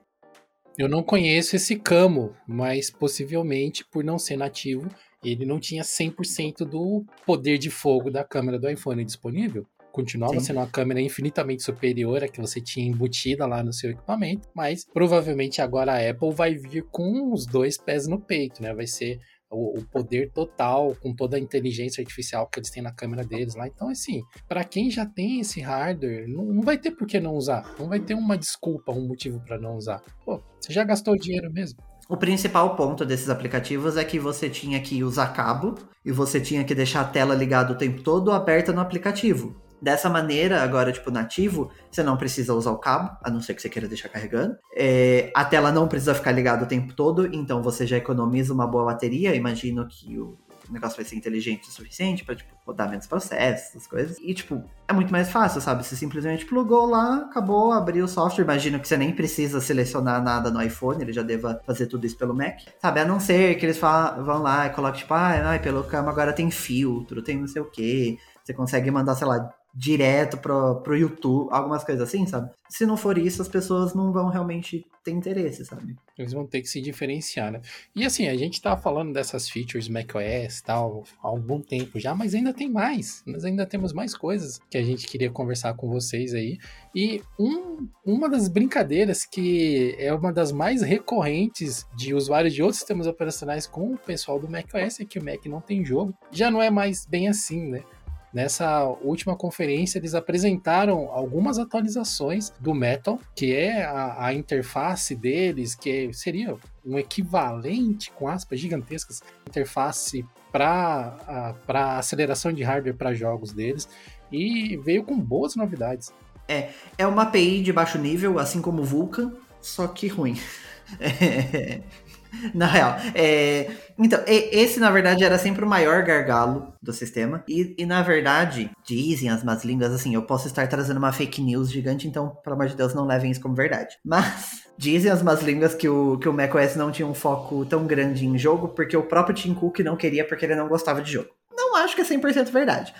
Eu não conheço esse Camo, mas possivelmente por não ser nativo, ele não tinha 100% do poder de fogo da câmera do iPhone disponível. Continuava Sim. sendo uma câmera infinitamente superior à que você tinha embutida lá no seu equipamento, mas provavelmente agora a Apple vai vir com os dois pés no peito, né? Vai ser o, o, poder total, com toda a inteligência artificial que eles têm na câmera deles lá. Então, assim, para quem já tem esse hardware, não, não, vai ter por que não usar. Não vai ter uma desculpa, um motivo para não usar. Pô, você já gastou dinheiro mesmo. O principal ponto desses aplicativos é que você tinha que usar cabo e você tinha que deixar a tela ligada o tempo todo aberta no aplicativo. Dessa maneira, agora, tipo, nativo, você não precisa usar o cabo, a não ser que você queira deixar carregando. É, a tela não precisa ficar ligada o tempo todo, então você já economiza uma boa bateria. Imagino que o negócio vai ser inteligente o suficiente pra, tipo, rodar menos processos, essas coisas. E, tipo, é muito mais fácil, sabe? Você simplesmente plugou lá, acabou, abriu o software. Imagino que você nem precisa selecionar nada no iPhone, ele já deva fazer tudo isso pelo Mac. Sabe? A não ser que eles vão lá e colocam, tipo, ah, pelo cama agora tem filtro, tem não sei o quê. Você consegue mandar, sei lá, direto pro, pro YouTube, algumas coisas assim, sabe? Se não for isso, as pessoas não vão realmente ter interesse, sabe? Eles vão ter que se diferenciar, né? E assim, a gente tá falando dessas features macOS e tal há algum tempo já, mas ainda tem mais. Nós ainda temos mais coisas que a gente queria conversar com vocês aí. E um, uma das brincadeiras que é uma das mais recorrentes de usuários de outros sistemas operacionais com o pessoal do macOS é que o Mac não tem jogo. Já não é mais bem assim, né? Nessa última conferência, eles apresentaram algumas atualizações do Metal, que é a, a interface deles, que seria um equivalente, com aspas gigantescas, interface para aceleração de hardware para jogos deles, e veio com boas novidades. É, é uma API de baixo nível, assim como o Vulkan, só que ruim. É, na real. É... Então, esse na verdade era sempre o maior gargalo do sistema. E, e, na verdade, dizem as más línguas assim: eu posso estar trazendo uma fake news gigante, então, pelo amor de Deus, não levem isso como verdade. Mas dizem as más línguas que o, que o macOS não tinha um foco tão grande em jogo porque o próprio Tim Cook não queria porque ele não gostava de jogo. Não acho que é 100% verdade.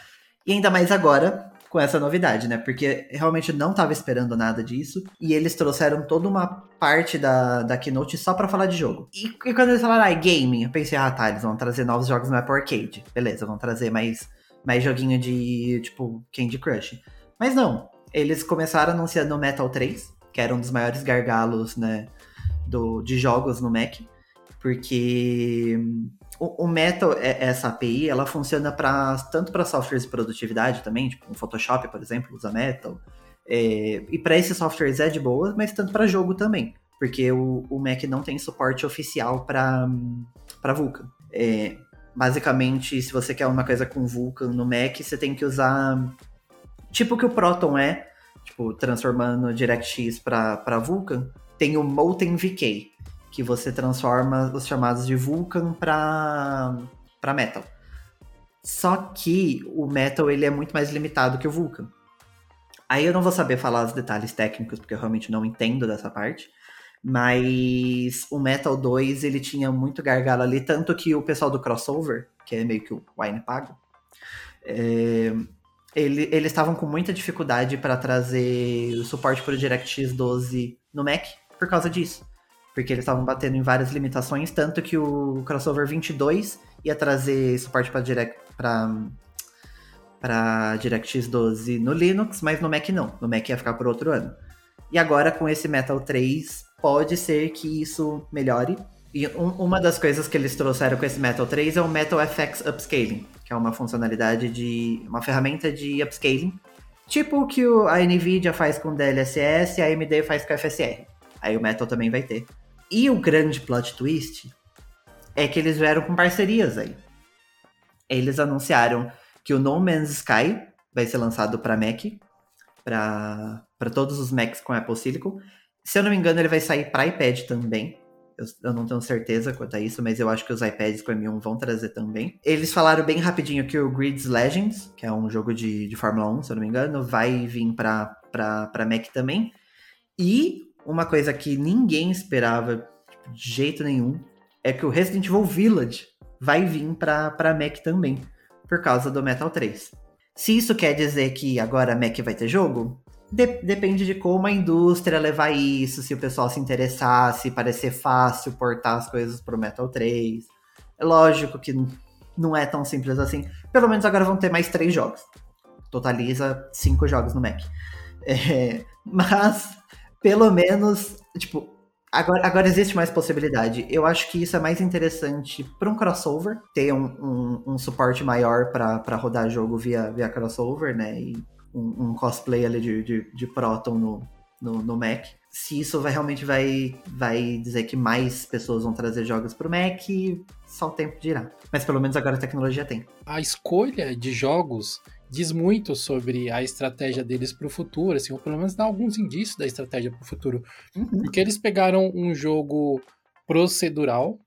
E ainda mais agora, com essa novidade, né? Porque realmente não estava esperando nada disso. E eles trouxeram toda uma parte da, da Keynote só para falar de jogo. E, e, quando eles falaram, ah, gaming, eu pensei, ah, tá, eles vão trazer novos jogos no Apple Arcade. Beleza, vão trazer mais, mais joguinho de, tipo, Candy Crush. Mas não, eles começaram anunciando o Metal 3, que era um dos maiores gargalos, né, do, de jogos no Mac. Porque o, o Metal, é, essa API, ela funciona para tanto para softwares de produtividade também, tipo o Photoshop, por exemplo, usa Metal. É, e para esses softwares é de boa, mas tanto para jogo também, porque o, o, Mac não tem suporte oficial para Vulkan. É, basicamente, se você quer uma coisa com Vulkan no Mac, você tem que usar tipo o que o Proton é, tipo transformando DirectX para Vulkan, tem o Molten VK, que você transforma os chamados de Vulkan para para Metal. Só que o Metal ele é muito mais limitado que o Vulkan. Aí eu não vou saber falar os detalhes técnicos porque eu realmente não entendo dessa parte. Mas o Metal 2 ele tinha muito gargalo ali, tanto que o pessoal do crossover, que é meio que o Wine Pago, é, ele, eles estavam com muita dificuldade para trazer o suporte para o DirectX 12 no Mac por causa disso porque eles estavam batendo em várias limitações, tanto que o crossover 22 ia trazer suporte para direct para para DirectX 12 no Linux, mas no Mac não. No Mac ia ficar por outro ano. E agora com esse Metal 3, pode ser que isso melhore. E um, uma das coisas que eles trouxeram com esse Metal 3 é o Metal FX Upscaling, que é uma funcionalidade de uma ferramenta de upscaling, tipo o que a Nvidia faz com DLSS a AMD faz com FSR. Aí o Metal também vai ter. E o grande plot twist é que eles vieram com parcerias aí. Eles anunciaram que o No Man's Sky vai ser lançado para Mac, para todos os Macs com Apple Silicon. Se eu não me engano, ele vai sair para iPad também. Eu, eu, não tenho certeza quanto a isso, mas eu acho que os iPads com M1 vão trazer também. Eles falaram bem rapidinho que o Grids Legends, que é um jogo de, de Fórmula 1, se eu não me engano, vai vir para Mac também. E uma coisa que ninguém esperava tipo, de jeito nenhum é que o Resident Evil Village vai vir para Mac também, por causa do Metal 3. Se isso quer dizer que agora a Mac vai ter jogo, de depende de como a indústria levar isso, se o pessoal se interessar, se parecer fácil portar as coisas pro Metal 3. É lógico que não é tão simples assim. Pelo menos agora vão ter mais três jogos. Totaliza cinco jogos no Mac. É, mas pelo menos, tipo, agora, agora existe mais possibilidade. Eu acho que isso é mais interessante para um crossover, ter um, um, um suporte maior para rodar jogo via, via crossover, né? E um, um cosplay ali de, de, de Proton no, no, no, Mac. Se isso vai, realmente vai, vai dizer que mais pessoas vão trazer jogos para o Mac, só o tempo dirá. Mas pelo menos agora a tecnologia tem. A escolha de jogos diz muito sobre a estratégia deles para o futuro, assim, ou pelo menos dá alguns indícios da estratégia para o futuro. Uhum. Porque eles pegaram um jogo procedural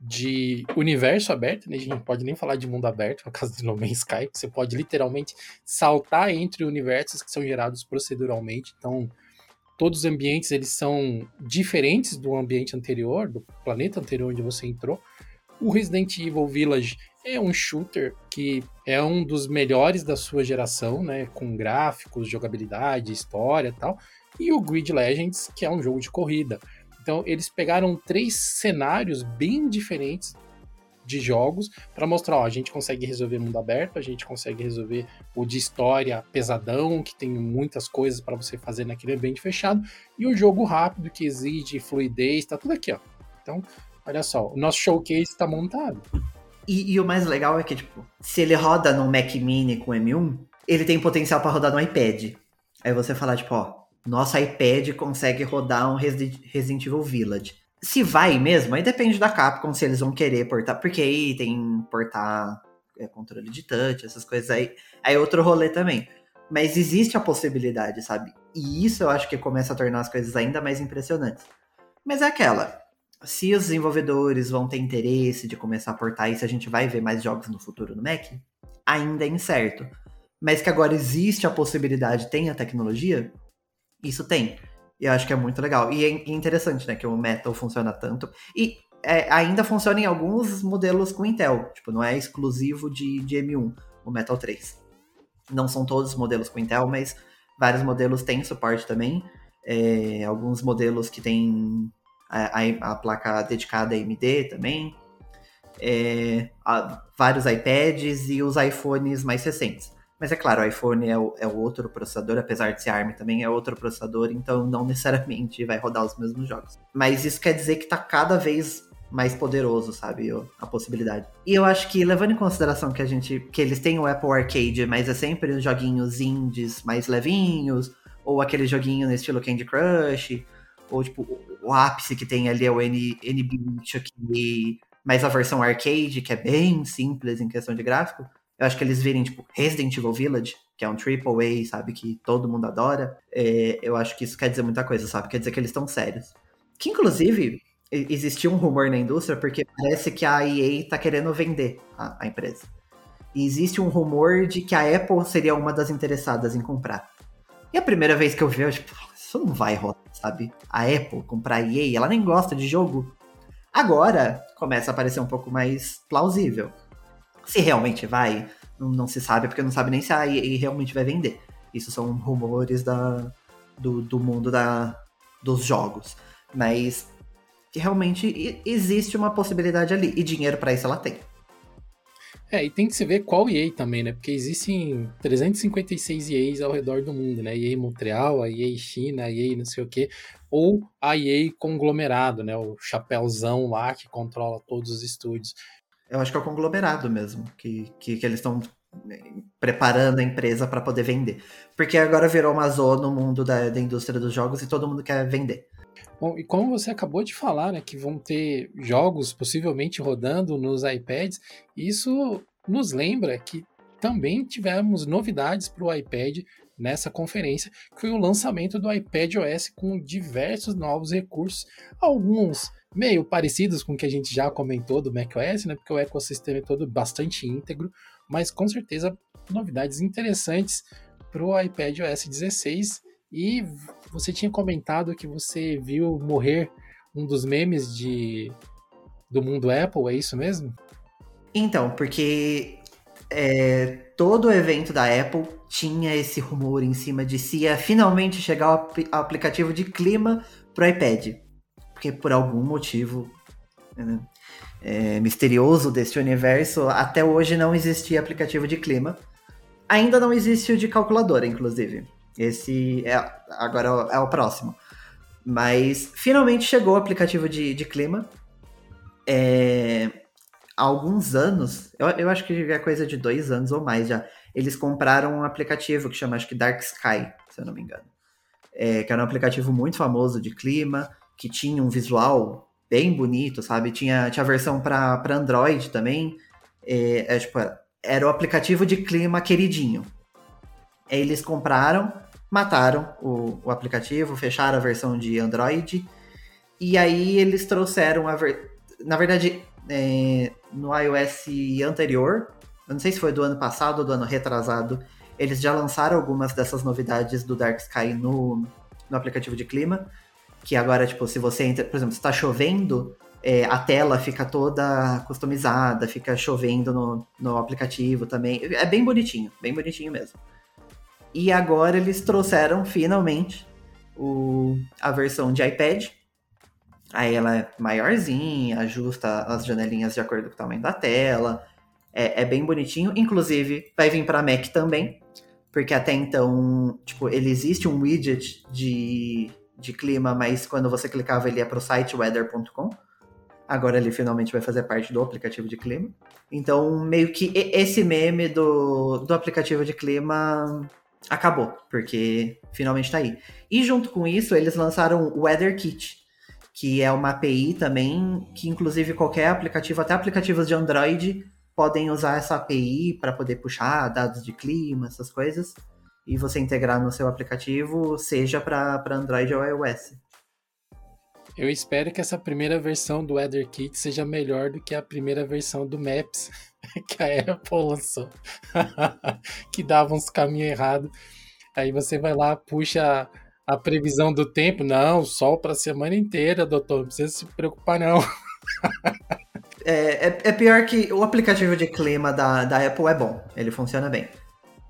de universo aberto, né? A gente não pode nem falar de mundo aberto, no caso do No Man's Sky, você pode literalmente saltar entre universos que são gerados proceduralmente. Então, todos os ambientes eles são diferentes do ambiente anterior, do planeta anterior onde você entrou. O Resident Evil Village é um shooter que é um dos melhores da sua geração, né? Com gráficos, jogabilidade, história e tal. E o Grid Legends, que é um jogo de corrida. Então, eles pegaram três cenários bem diferentes de jogos para mostrar, ó, a gente consegue resolver mundo aberto, a gente consegue resolver o de história pesadão, que tem muitas coisas para você fazer naquele ambiente fechado, e o jogo rápido que exige fluidez, tá tudo aqui, ó. Então, olha só, o nosso showcase está montado. E, e, o mais legal é que, tipo, se ele roda no Mac Mini com M1, ele tem potencial para rodar no iPad. Aí você fala, tipo, ó, nosso iPad consegue rodar um Resident Evil Village. Se vai mesmo, aí depende da Capcom se eles vão querer portar, porque aí tem portar é, controle de touch, essas coisas aí. Aí é outro rolê também. Mas existe a possibilidade, sabe? E isso eu acho que começa a tornar as coisas ainda mais impressionantes. Mas é aquela. Se os desenvolvedores vão ter interesse de começar a portar isso, a gente vai ver mais jogos no futuro no Mac? Ainda é incerto. Mas que agora existe a possibilidade, tem a tecnologia, isso tem. E eu acho que é muito legal. E é interessante, né, que o Metal funciona tanto. E é, ainda funciona em alguns modelos com Intel. Tipo, não é exclusivo de, de M1, o Metal 3. Não são todos os modelos com Intel, mas vários modelos têm suporte também. É, alguns modelos que têm a, a, placa dedicada AMD também. É, a, vários iPads e os iPhones mais recentes. Mas é claro, o iPhone é o, é o outro processador, apesar de ser ARM também é outro processador, então não necessariamente vai rodar os mesmos jogos. Mas isso quer dizer que tá cada vez mais poderoso, sabe, a possibilidade. E eu acho que levando em consideração que a gente que eles têm o Apple Arcade, mas é sempre os joguinhos indies mais levinhos, ou aquele joguinho no estilo Candy Crush, ou tipo o ápice que tem ali é o N, NB Chucky, mas a versão arcade, que é bem simples em questão de gráfico. Eu acho que eles virem, tipo, Resident Evil Village, que é um triple A, sabe, que todo mundo adora. É, eu acho que isso quer dizer muita coisa, sabe? Quer dizer que eles estão sérios. Que, inclusive, existia um rumor na indústria, porque parece que a EA tá querendo vender a, a empresa. E existe um rumor de que a Apple seria uma das interessadas em comprar. E a primeira vez que eu vi, eu tipo, isso não vai rolar, sabe? A Apple comprar a EA, ela nem gosta de jogo. Agora começa a parecer um pouco mais plausível. Se realmente vai, não, não, se sabe, porque não sabe nem se a EA realmente vai vender. Isso são rumores da, do, do mundo da, dos jogos. Mas realmente existe uma possibilidade ali. E dinheiro para isso ela tem. É, e tem que se ver qual EA também, né? Porque existem 356 EAs ao redor do mundo, né? EA Montreal, a EA China, a EA não sei o quê. Ou a EA conglomerado, né? O chapéuzão lá que controla todos os estúdios. Eu acho que é o conglomerado mesmo, que, que, que eles estão né, preparando a empresa para poder vender. Porque agora virou uma zona no mundo da, da indústria dos jogos e todo mundo quer vender. Bom, e como você acabou de falar, né, que vão ter jogos possivelmente rodando nos iPads, isso nos lembra que também tivemos novidades para o iPad nessa conferência, que foi o lançamento do iPad OS com diversos novos recursos, alguns meio parecidos com o que a gente já comentou do macOS, né? Porque o ecossistema é todo bastante íntegro, mas com certeza novidades interessantes para o iPad OS 16. E você tinha comentado que você viu morrer um dos memes de do mundo Apple, é isso mesmo? Então, porque é, todo evento da Apple tinha esse rumor em cima de se ia finalmente chegar o aplicativo de clima para o iPad porque por algum motivo né, é, misterioso deste universo, até hoje não existia aplicativo de clima. Ainda não existe o de calculadora, inclusive. Esse é agora é o próximo. Mas finalmente chegou o aplicativo de, de clima. É, há alguns anos, eu, eu acho que é coisa de dois anos ou mais já. Eles compraram um aplicativo que chama acho que Dark Sky, se eu não me engano. É, que era um aplicativo muito famoso de clima que tinha um visual bem bonito, sabe? Tinha, tinha versão para Android também. É, é, tipo, era o aplicativo de clima queridinho. Eles compraram, mataram o, o aplicativo, fecharam a versão de Android. E aí eles trouxeram a ver... Na verdade, é, no iOS anterior, eu não sei se foi do ano passado ou do ano retrasado, eles já lançaram algumas dessas novidades do Dark Sky no, no aplicativo de clima. Que agora, tipo, se você entra, por exemplo, está chovendo, é, a tela fica toda customizada, fica chovendo no, no aplicativo também. É bem bonitinho, bem bonitinho mesmo. E agora eles trouxeram finalmente o, a versão de iPad. Aí ela é maiorzinha, ajusta as janelinhas de acordo com o tamanho da tela. É, é bem bonitinho. Inclusive, vai vir para Mac também. Porque até então, tipo, ele existe um widget de, de clima, mas quando você clicava ele ia para o site weather.com. Agora ele finalmente vai fazer parte do aplicativo de clima. Então, meio que esse meme do, do aplicativo de clima acabou, porque finalmente tá aí. E junto com isso, eles lançaram o Weather Kit, que é uma API também, que inclusive qualquer aplicativo, até aplicativos de Android, podem usar essa API para poder puxar dados de clima, essas coisas, e você integrar no seu aplicativo, seja para Android ou iOS. Eu espero que essa primeira versão do Weather Kit seja melhor do que a primeira versão do Maps que a Apple lançou, que dava uns caminhos errados. Aí você vai lá, puxa a previsão do tempo. Não, sol para a semana inteira, doutor. Não precisa se preocupar, não. É, é, é, pior que o aplicativo de clima da, da Apple é bom, ele funciona bem.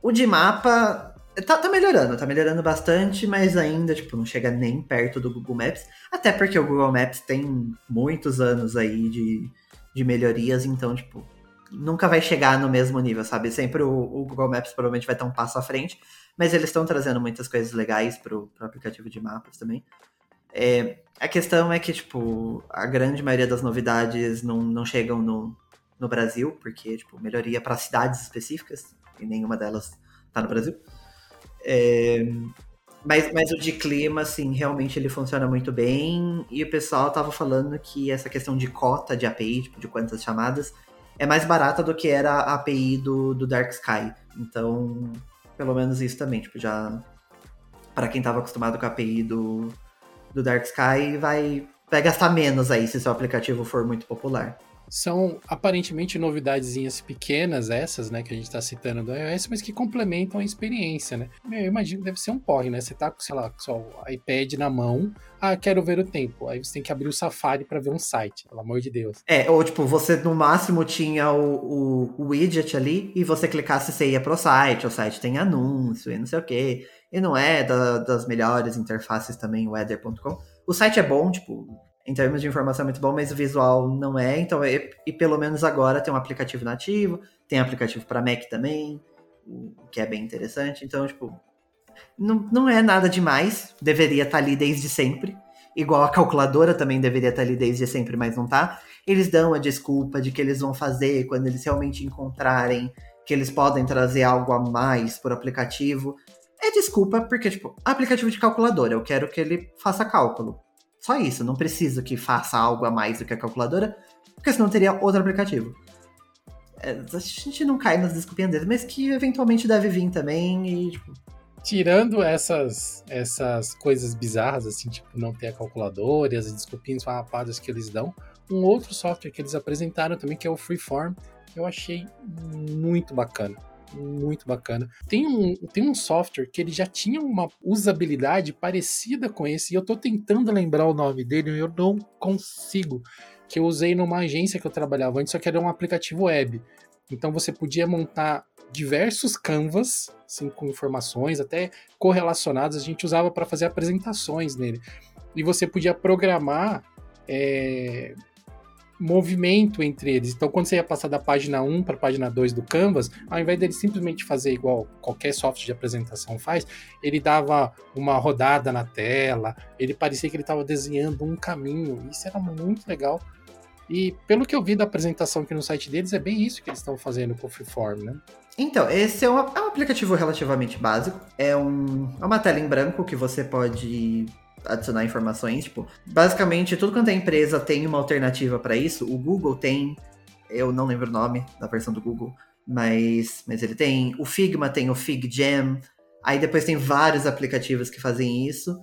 O de mapa tá, tá melhorando, tá melhorando bastante, mas ainda, tipo, não chega nem perto do Google Maps. Até porque o Google Maps tem muitos anos aí de, de melhorias, então, tipo, nunca vai chegar no mesmo nível, sabe? Sempre o, o Google Maps provavelmente vai estar um passo à frente, mas eles estão trazendo muitas coisas legais pro, pro aplicativo de mapas também. É, a questão é que, tipo, a grande maioria das novidades não, não chegam no, no Brasil, porque, tipo, melhoria para cidades específicas, e nenhuma delas tá no Brasil. É, mas, mas o de clima, assim, realmente ele funciona muito bem, e o pessoal tava falando que essa questão de cota de API, tipo, de quantas chamadas, é mais barata do que era a API do, do Dark Sky. Então, pelo menos isso também, tipo, já. para quem tava acostumado com a API do, do Dark Sky, vai, vai gastar menos aí se seu aplicativo for muito popular. São aparentemente novidadezinhas pequenas essas, né, que a gente está citando do iOS, mas que complementam a experiência, né? Eu imagino que deve ser um porre, né? Você tá com, sei lá, com o iPad na mão, ah, quero ver o tempo. Aí você tem que abrir o Safari para ver um site, pelo amor de Deus. É, ou tipo, você no máximo tinha o, o, o widget ali e você clicasse você ia pro site, o site tem anúncio e não sei o quê. E não é da, das melhores interfaces também, o weather.com. O site é bom, tipo, em termos de informação é muito bom, mas o visual não é. Então, e, e pelo menos agora tem um aplicativo nativo, tem aplicativo para Mac também, o que é bem interessante. Então, tipo, não, não é nada demais, deveria estar tá ali desde sempre. Igual a calculadora também deveria estar tá ali desde sempre, mas não tá. Eles dão a desculpa de que eles vão fazer quando eles realmente encontrarem que eles podem trazer algo a mais por aplicativo. É desculpa, porque, tipo, aplicativo de calculadora, eu quero que ele faça cálculo. Só isso, não preciso que faça algo a mais do que a calculadora, porque senão teria outro aplicativo. É, a gente não cai nas desculpinhas deles, mas que eventualmente deve vir também e, tipo... Tirando essas, essas coisas bizarras, assim, tipo, não ter a calculadora e as desculpinhas farrapadas que eles dão, um outro software que eles apresentaram também, que é o Freeform, eu achei muito bacana muito bacana. Tem um, tem um software que ele já tinha uma usabilidade parecida com esse, e eu tô tentando lembrar o nome dele e eu não consigo. Que eu usei numa agência que eu trabalhava antes, só que era um aplicativo web. Então você podia montar diversos canvas, assim, com informações, até correlacionadas, a gente usava para fazer apresentações nele. E você podia programar é, movimento entre eles. Então, quando você ia passar da página 1 para a página 2 do Canvas, ao invés dele simplesmente fazer igual qualquer software de apresentação faz, ele dava uma rodada na tela, ele parecia que ele estava desenhando um caminho. Isso era muito legal. E pelo que eu vi da apresentação aqui no site deles, é bem isso que eles estão fazendo com o Freeform, né? Então, esse é um, é um aplicativo relativamente básico. É, um, é uma tela em branco que você pode adicionar informações. Tipo, basicamente, tudo quanto é empresa tem uma alternativa para isso. O Google tem, eu não lembro o nome da versão do Google, mas, mas ele tem. O Figma tem o FigJam. Aí depois tem vários aplicativos que fazem isso.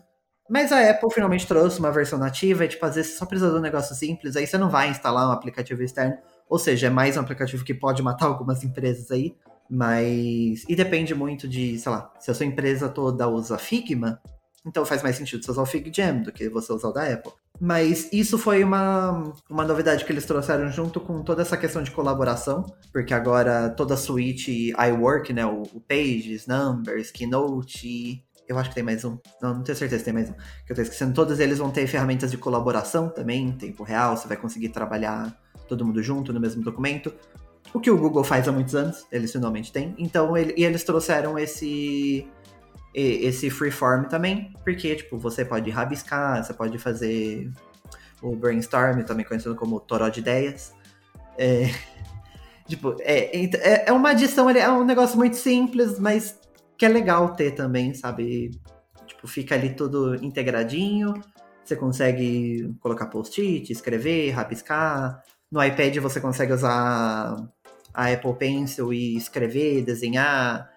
Mas a Apple finalmente trouxe uma versão nativa e, tipo, às vezes você só precisa de um negócio simples, aí você não vai instalar um aplicativo externo. Ou seja, é mais um aplicativo que pode matar algumas empresas aí. Mas. E depende muito de, sei lá, se a sua empresa toda usa Figma, então faz mais sentido você usar o FigJam do que você usar o da Apple. Mas isso foi uma, uma novidade que eles trouxeram junto com toda essa questão de colaboração, porque agora toda a suíte iWork, né, o, o Pages, Numbers, Keynote, eu acho que tem mais um. Não, não tenho certeza se tem mais um. Que eu tô esquecendo. Todos eles vão ter ferramentas de colaboração também, em tempo real. Você vai conseguir trabalhar todo mundo junto no mesmo documento. O que o Google faz há muitos anos, eles finalmente têm. Então, ele, e eles trouxeram esse esse freeform também, porque tipo, você pode rabiscar, você pode fazer o brainstorm, também conhecido como toró de ideias. É, tipo, é, é, é uma adição, é um negócio muito simples, mas que é legal ter também, sabe? Tipo, fica ali tudo integradinho. Você consegue colocar post-it, escrever, rabiscar. No iPad você consegue usar a Apple Pencil e escrever, desenhar.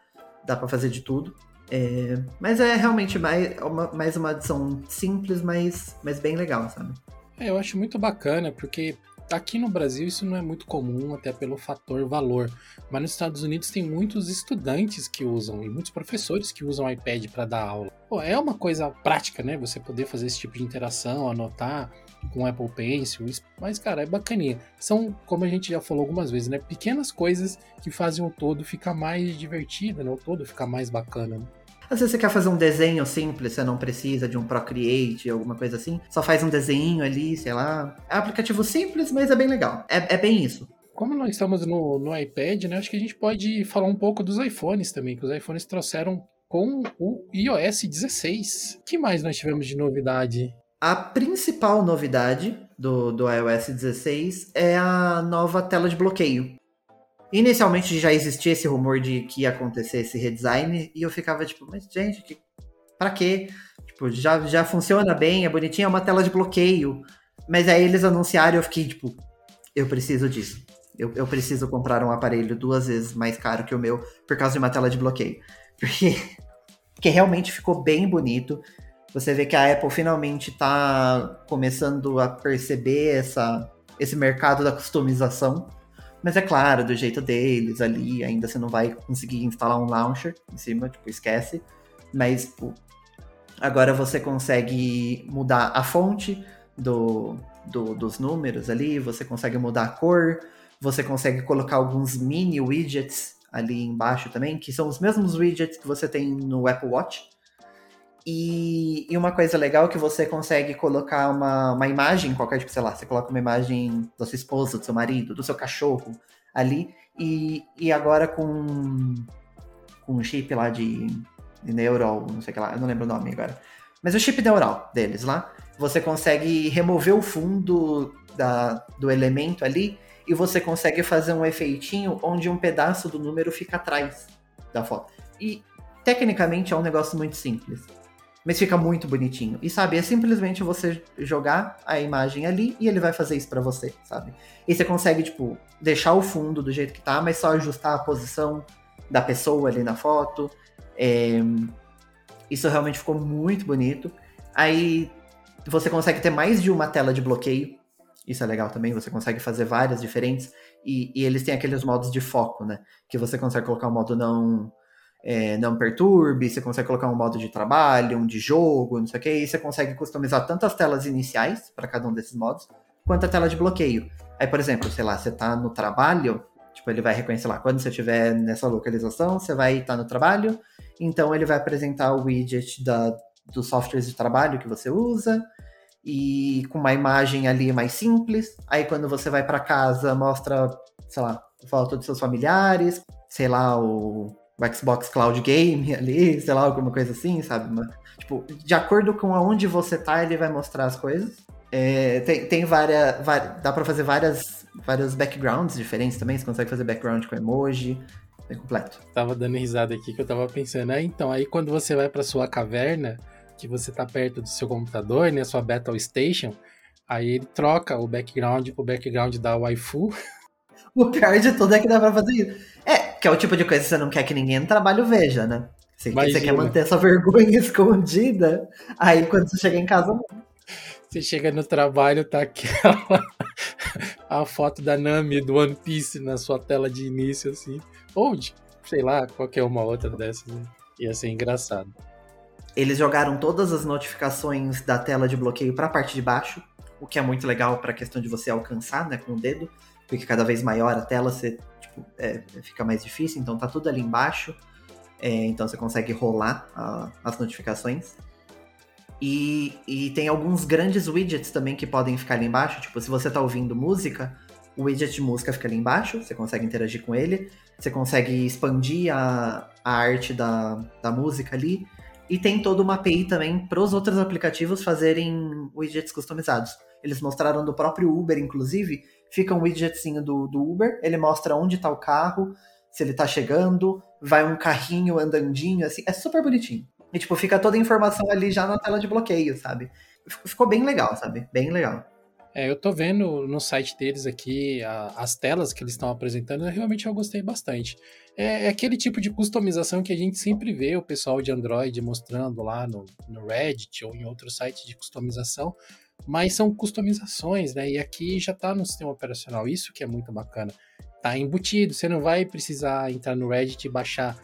Dá para fazer de tudo. É, mas é realmente mais uma, mais uma adição simples, mas, mas bem legal, sabe? É, eu acho muito bacana, porque Aqui no Brasil isso não é muito comum, até pelo fator valor, mas nos Estados Unidos tem muitos estudantes que usam e muitos professores que usam iPad para dar aula. Pô, é uma coisa prática, né? Você poder fazer esse tipo de interação, anotar com Apple Pencil, mas cara, é bacaninha. São, como a gente já falou algumas vezes, né? Pequenas coisas que fazem o todo ficar mais divertido, né? O todo ficar mais bacana. Né? Às vezes você quer fazer um desenho simples, você não precisa de um Procreate, alguma coisa assim. Só faz um desenho ali, sei lá. É um aplicativo simples, mas é bem legal. É, é bem isso. Como nós estamos no, no iPad, né? Acho que a gente pode falar um pouco dos iPhones também, que os iPhones trouxeram com o iOS 16. O que mais nós tivemos de novidade? A principal novidade do, do iOS 16 é a nova tela de bloqueio. Inicialmente já existia esse rumor de que ia acontecer esse redesign, e eu ficava tipo, mas gente, que, pra quê? Tipo, já, já funciona bem, é bonitinho, é uma tela de bloqueio. Mas aí eles anunciaram e eu fiquei tipo, eu preciso disso. Eu, eu preciso comprar um aparelho duas vezes mais caro que o meu por causa de uma tela de bloqueio. Porque, porque realmente ficou bem bonito. Você vê que a Apple finalmente está começando a perceber essa, esse mercado da customização mas é claro, do jeito deles ali, ainda você não vai conseguir instalar um launcher em cima, tipo, esquece. Mas, tipo, agora você consegue mudar a fonte do, do, dos números ali, você consegue mudar a cor, você consegue colocar alguns mini widgets ali embaixo também, que são os mesmos widgets que você tem no Apple Watch. E, e, uma coisa legal é que você consegue colocar uma, uma imagem qualquer, tipo, sei lá, você coloca uma imagem da sua esposa, do seu marido, do seu cachorro ali, e, e agora com, com um chip lá de, de neural, não sei o que lá, eu não lembro o nome agora. Mas o chip neural deles lá, você consegue remover o fundo da, do elemento ali e você consegue fazer um efeitinho onde um pedaço do número fica atrás da foto. E tecnicamente é um negócio muito simples mas fica muito bonitinho. E sabe, é simplesmente você jogar a imagem ali e ele vai fazer isso para você, sabe? E você consegue, tipo, deixar o fundo do jeito que tá, mas só ajustar a posição da pessoa ali na foto. É... Isso realmente ficou muito bonito. Aí você consegue ter mais de uma tela de bloqueio. Isso é legal também, você consegue fazer várias diferentes. E, e eles têm aqueles modos de foco, né? Que você consegue colocar o modo não é, não perturbe, você consegue colocar um modo de trabalho, um de jogo, não sei o que, e você consegue customizar tanto as telas iniciais para cada um desses modos, quanto a tela de bloqueio. Aí, por exemplo, sei lá, você tá no trabalho, tipo, ele vai reconhecer lá, quando você estiver nessa localização, você vai estar no trabalho, então ele vai apresentar o widget da, dos softwares de trabalho que você usa, e com uma imagem ali mais simples. Aí quando você vai para casa, mostra, sei lá, foto dos seus familiares, sei lá, o o Xbox Cloud Game ali, sei lá, alguma coisa assim, sabe? Mas, tipo, de acordo com aonde você tá, ele vai mostrar as coisas. É, tem, tem várias, várias. Dá pra fazer várias, vários backgrounds diferentes também. Você consegue fazer background com emoji. É completo. Tava dando risada aqui que eu tava pensando. Ah, então, aí quando você vai pra sua caverna, que você tá perto do seu computador, né? Sua Battle Station, aí ele troca o background pro background da waifu. O pior de tudo é que dá pra fazer isso. É, que é o tipo de coisa que você não quer que ninguém no trabalho veja, né? Você, você quer manter essa vergonha escondida, aí quando você chega em casa. Você chega no trabalho, tá aquela. a foto da Nami do One Piece na sua tela de início, assim. Ou de, sei lá, qualquer uma outra dessas. Né? Ia ser engraçado. Eles jogaram todas as notificações da tela de bloqueio para a parte de baixo, o que é muito legal para a questão de você alcançar né, com o dedo, porque cada vez maior a tela você, é, fica mais difícil, então tá tudo ali embaixo, é, então você consegue rolar a, as notificações. E, e, tem alguns grandes widgets também que podem ficar ali embaixo, tipo, se você tá ouvindo música, o widget de música fica ali embaixo, você consegue interagir com ele, você consegue expandir a, a arte da, da música ali, e tem toda uma API também para os outros aplicativos fazerem widgets customizados. Eles mostraram do próprio Uber, inclusive, fica um widgetzinho do, do Uber, ele mostra onde está o carro, se ele está chegando, vai um carrinho andandinho, assim, é super bonitinho. E, tipo, fica toda a informação ali já na tela de bloqueio, sabe? Ficou bem legal, sabe? Bem legal. É, eu tô vendo no site deles aqui a, as telas que eles estão apresentando, eu realmente eu gostei bastante. É, é, aquele tipo de customização que a gente sempre vê o pessoal de Android mostrando lá no, no Reddit ou em outros sites de customização, mas são customizações, né? E aqui já tá no sistema operacional, isso que é muito bacana. Tá embutido, você não vai precisar entrar no Reddit e baixar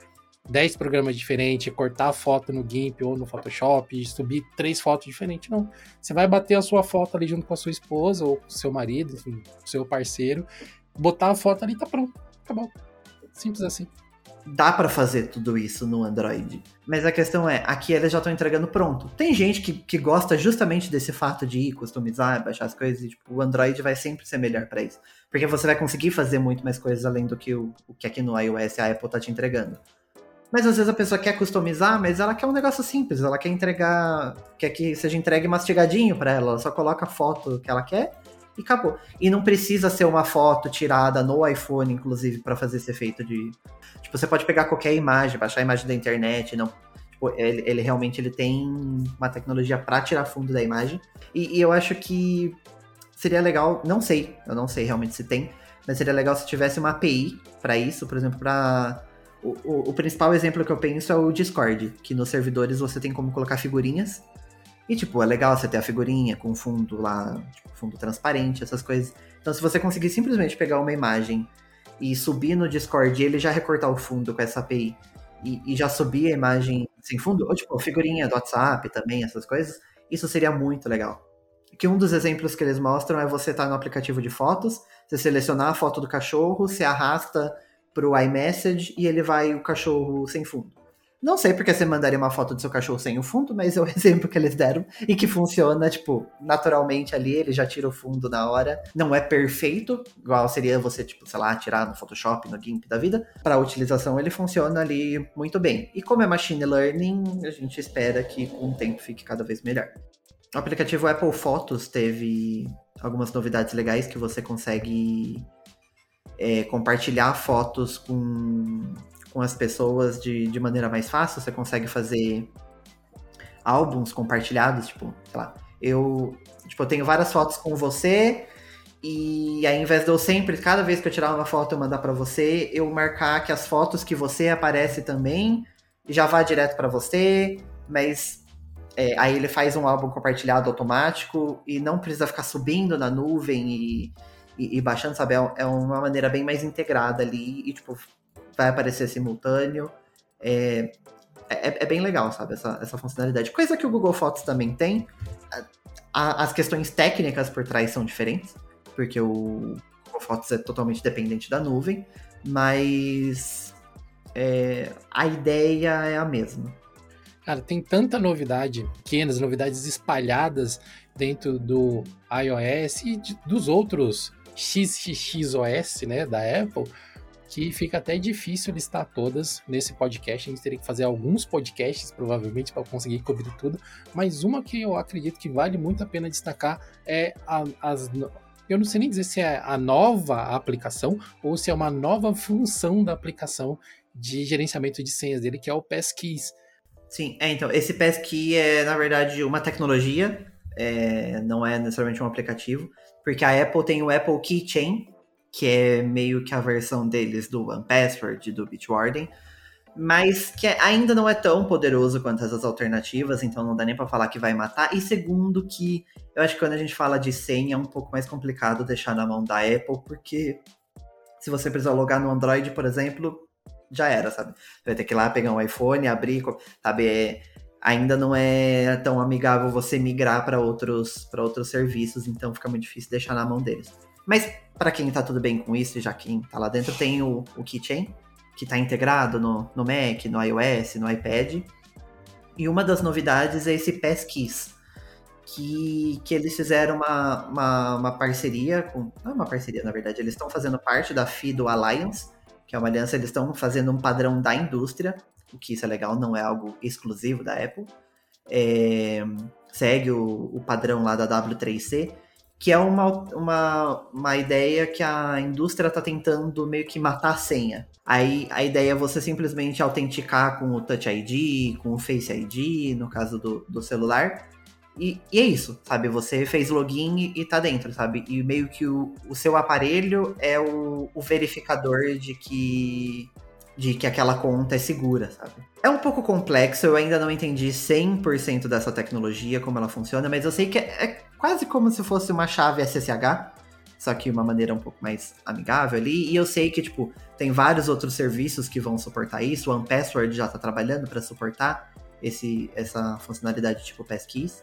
10 programas diferentes, cortar a foto no GIMP ou no Photoshop, subir três fotos diferentes, não. Você vai bater a sua foto ali junto com a sua esposa ou com seu marido, enfim, com seu parceiro, botar a foto ali tá pronto, acabou. Simples assim. Dá para fazer tudo isso no Android. Mas a questão é, aqui eles já estão entregando pronto. Tem gente que, que gosta justamente desse fato de ir customizar, baixar as coisas, e tipo, o Android vai sempre ser melhor para isso. Porque você vai conseguir fazer muito mais coisas além do que o, o que aqui no iOS a Apple tá te entregando. Mas às vezes a pessoa quer customizar, mas ela quer um negócio simples, ela quer entregar, quer que seja entregue mastigadinho para ela, ela só coloca a foto que ela quer e acabou. E não precisa ser uma foto tirada no iPhone, inclusive, para fazer esse efeito de. Tipo, você pode pegar qualquer imagem, baixar a imagem da internet, não. Tipo, ele, ele realmente ele tem uma tecnologia para tirar fundo da imagem. E, e eu acho que seria legal, não sei, eu não sei realmente se tem, mas seria legal se tivesse uma API para isso, por exemplo, para o, o, o, principal exemplo que eu penso é o Discord, que nos servidores você tem como colocar figurinhas. E, tipo, é legal você ter a figurinha com fundo lá, tipo, fundo transparente, essas coisas. Então, se você conseguir simplesmente pegar uma imagem e subir no Discord e ele já recortar o fundo com essa API e, e já subir a imagem sem fundo, ou, tipo, figurinha do WhatsApp também, essas coisas, isso seria muito legal. Que um dos exemplos que eles mostram é você estar tá no aplicativo de fotos, você selecionar a foto do cachorro, você arrasta pro iMessage e ele vai o cachorro sem fundo. Não sei porque você mandaria uma foto do seu cachorro sem o fundo, mas é o exemplo que eles deram e que funciona, tipo, naturalmente ali, ele já tira o fundo na hora. Não é perfeito, igual seria você, tipo, sei lá, tirar no Photoshop, no GIMP da vida. Para utilização, ele funciona ali muito bem. E como é machine learning, a gente espera que com o tempo fique cada vez melhor. O aplicativo Apple Photos teve algumas novidades legais que você consegue é, compartilhar fotos com, com as pessoas de, de maneira mais fácil. Você consegue fazer álbuns compartilhados, tipo, sei lá, eu, tipo, eu tenho várias fotos com você e aí, ao invés de eu sempre, cada vez que eu tirar uma foto eu mandar para você, eu marcar que as fotos que você aparece também já vá direto para você, mas é, aí ele faz um álbum compartilhado automático e não precisa ficar subindo na nuvem e e, e baixando, sabe? É, é, uma maneira bem mais integrada ali e, tipo, vai aparecer simultâneo. É, é, é, bem legal, sabe? Essa, essa funcionalidade. Coisa que o Google Fotos também tem. A, as questões técnicas por trás são diferentes, porque o Google Fotos é totalmente dependente da nuvem, mas é, a ideia é a mesma. Cara, tem tanta novidade, pequenas novidades espalhadas dentro do iOS e de, dos outros XXOS, né, da Apple, que fica até difícil listar todas nesse podcast. A gente teria que fazer alguns podcasts, provavelmente, para conseguir cobrir tudo. Mas uma que eu acredito que vale muito a pena destacar é a, as. Eu não sei nem dizer se é a nova aplicação ou se é uma nova função da aplicação de gerenciamento de senhas dele, que é o Passkeys. Sim, é, então, esse Passkey é, na verdade, uma tecnologia, é, não é necessariamente um aplicativo. Porque a Apple tem o Apple Keychain, que é meio que a versão deles do OnePassword, do Bitwarden. mas que ainda não é tão poderoso quanto essas alternativas, então não dá nem para falar que vai matar. E segundo, que eu acho que quando a gente fala de senha é um pouco mais complicado deixar na mão da Apple, porque se você precisar logar no Android, por exemplo, já era, sabe? Você vai ter que ir lá pegar um iPhone, abrir, sabe? É, ainda não é tão amigável você migrar para outros, outros serviços, então fica muito difícil deixar na mão deles. Mas para quem tá tudo bem com isso, já quem tá lá dentro, tem o, o Keychain, que está integrado no, no Mac, no iOS, no iPad. E uma das novidades é esse Passkeys, que, que eles fizeram uma, uma, uma, parceria com. Não é uma parceria, na verdade, eles estão fazendo parte da FIDO Alliance, que é uma aliança, eles estão fazendo um padrão da indústria, o que isso é legal, não é algo exclusivo da Apple. É, segue o, o padrão lá da W3C que é uma, uma, uma ideia que a indústria está tentando meio que matar a senha. Aí a ideia é você simplesmente autenticar com o Touch ID, com o Face ID, no caso do, do celular. E, e é isso, sabe? Você fez login e, e tá dentro, sabe? E meio que o, o seu aparelho é o, o verificador de que de que aquela conta é segura, sabe? É um pouco complexo, eu ainda não entendi 100% dessa tecnologia, como ela funciona, mas eu sei que é, é quase como se fosse uma chave SSH, só que uma maneira um pouco mais amigável ali. E eu sei que, tipo, tem vários outros serviços que vão suportar isso. O OnePassword já está trabalhando para suportar esse, essa funcionalidade tipo Passkeys.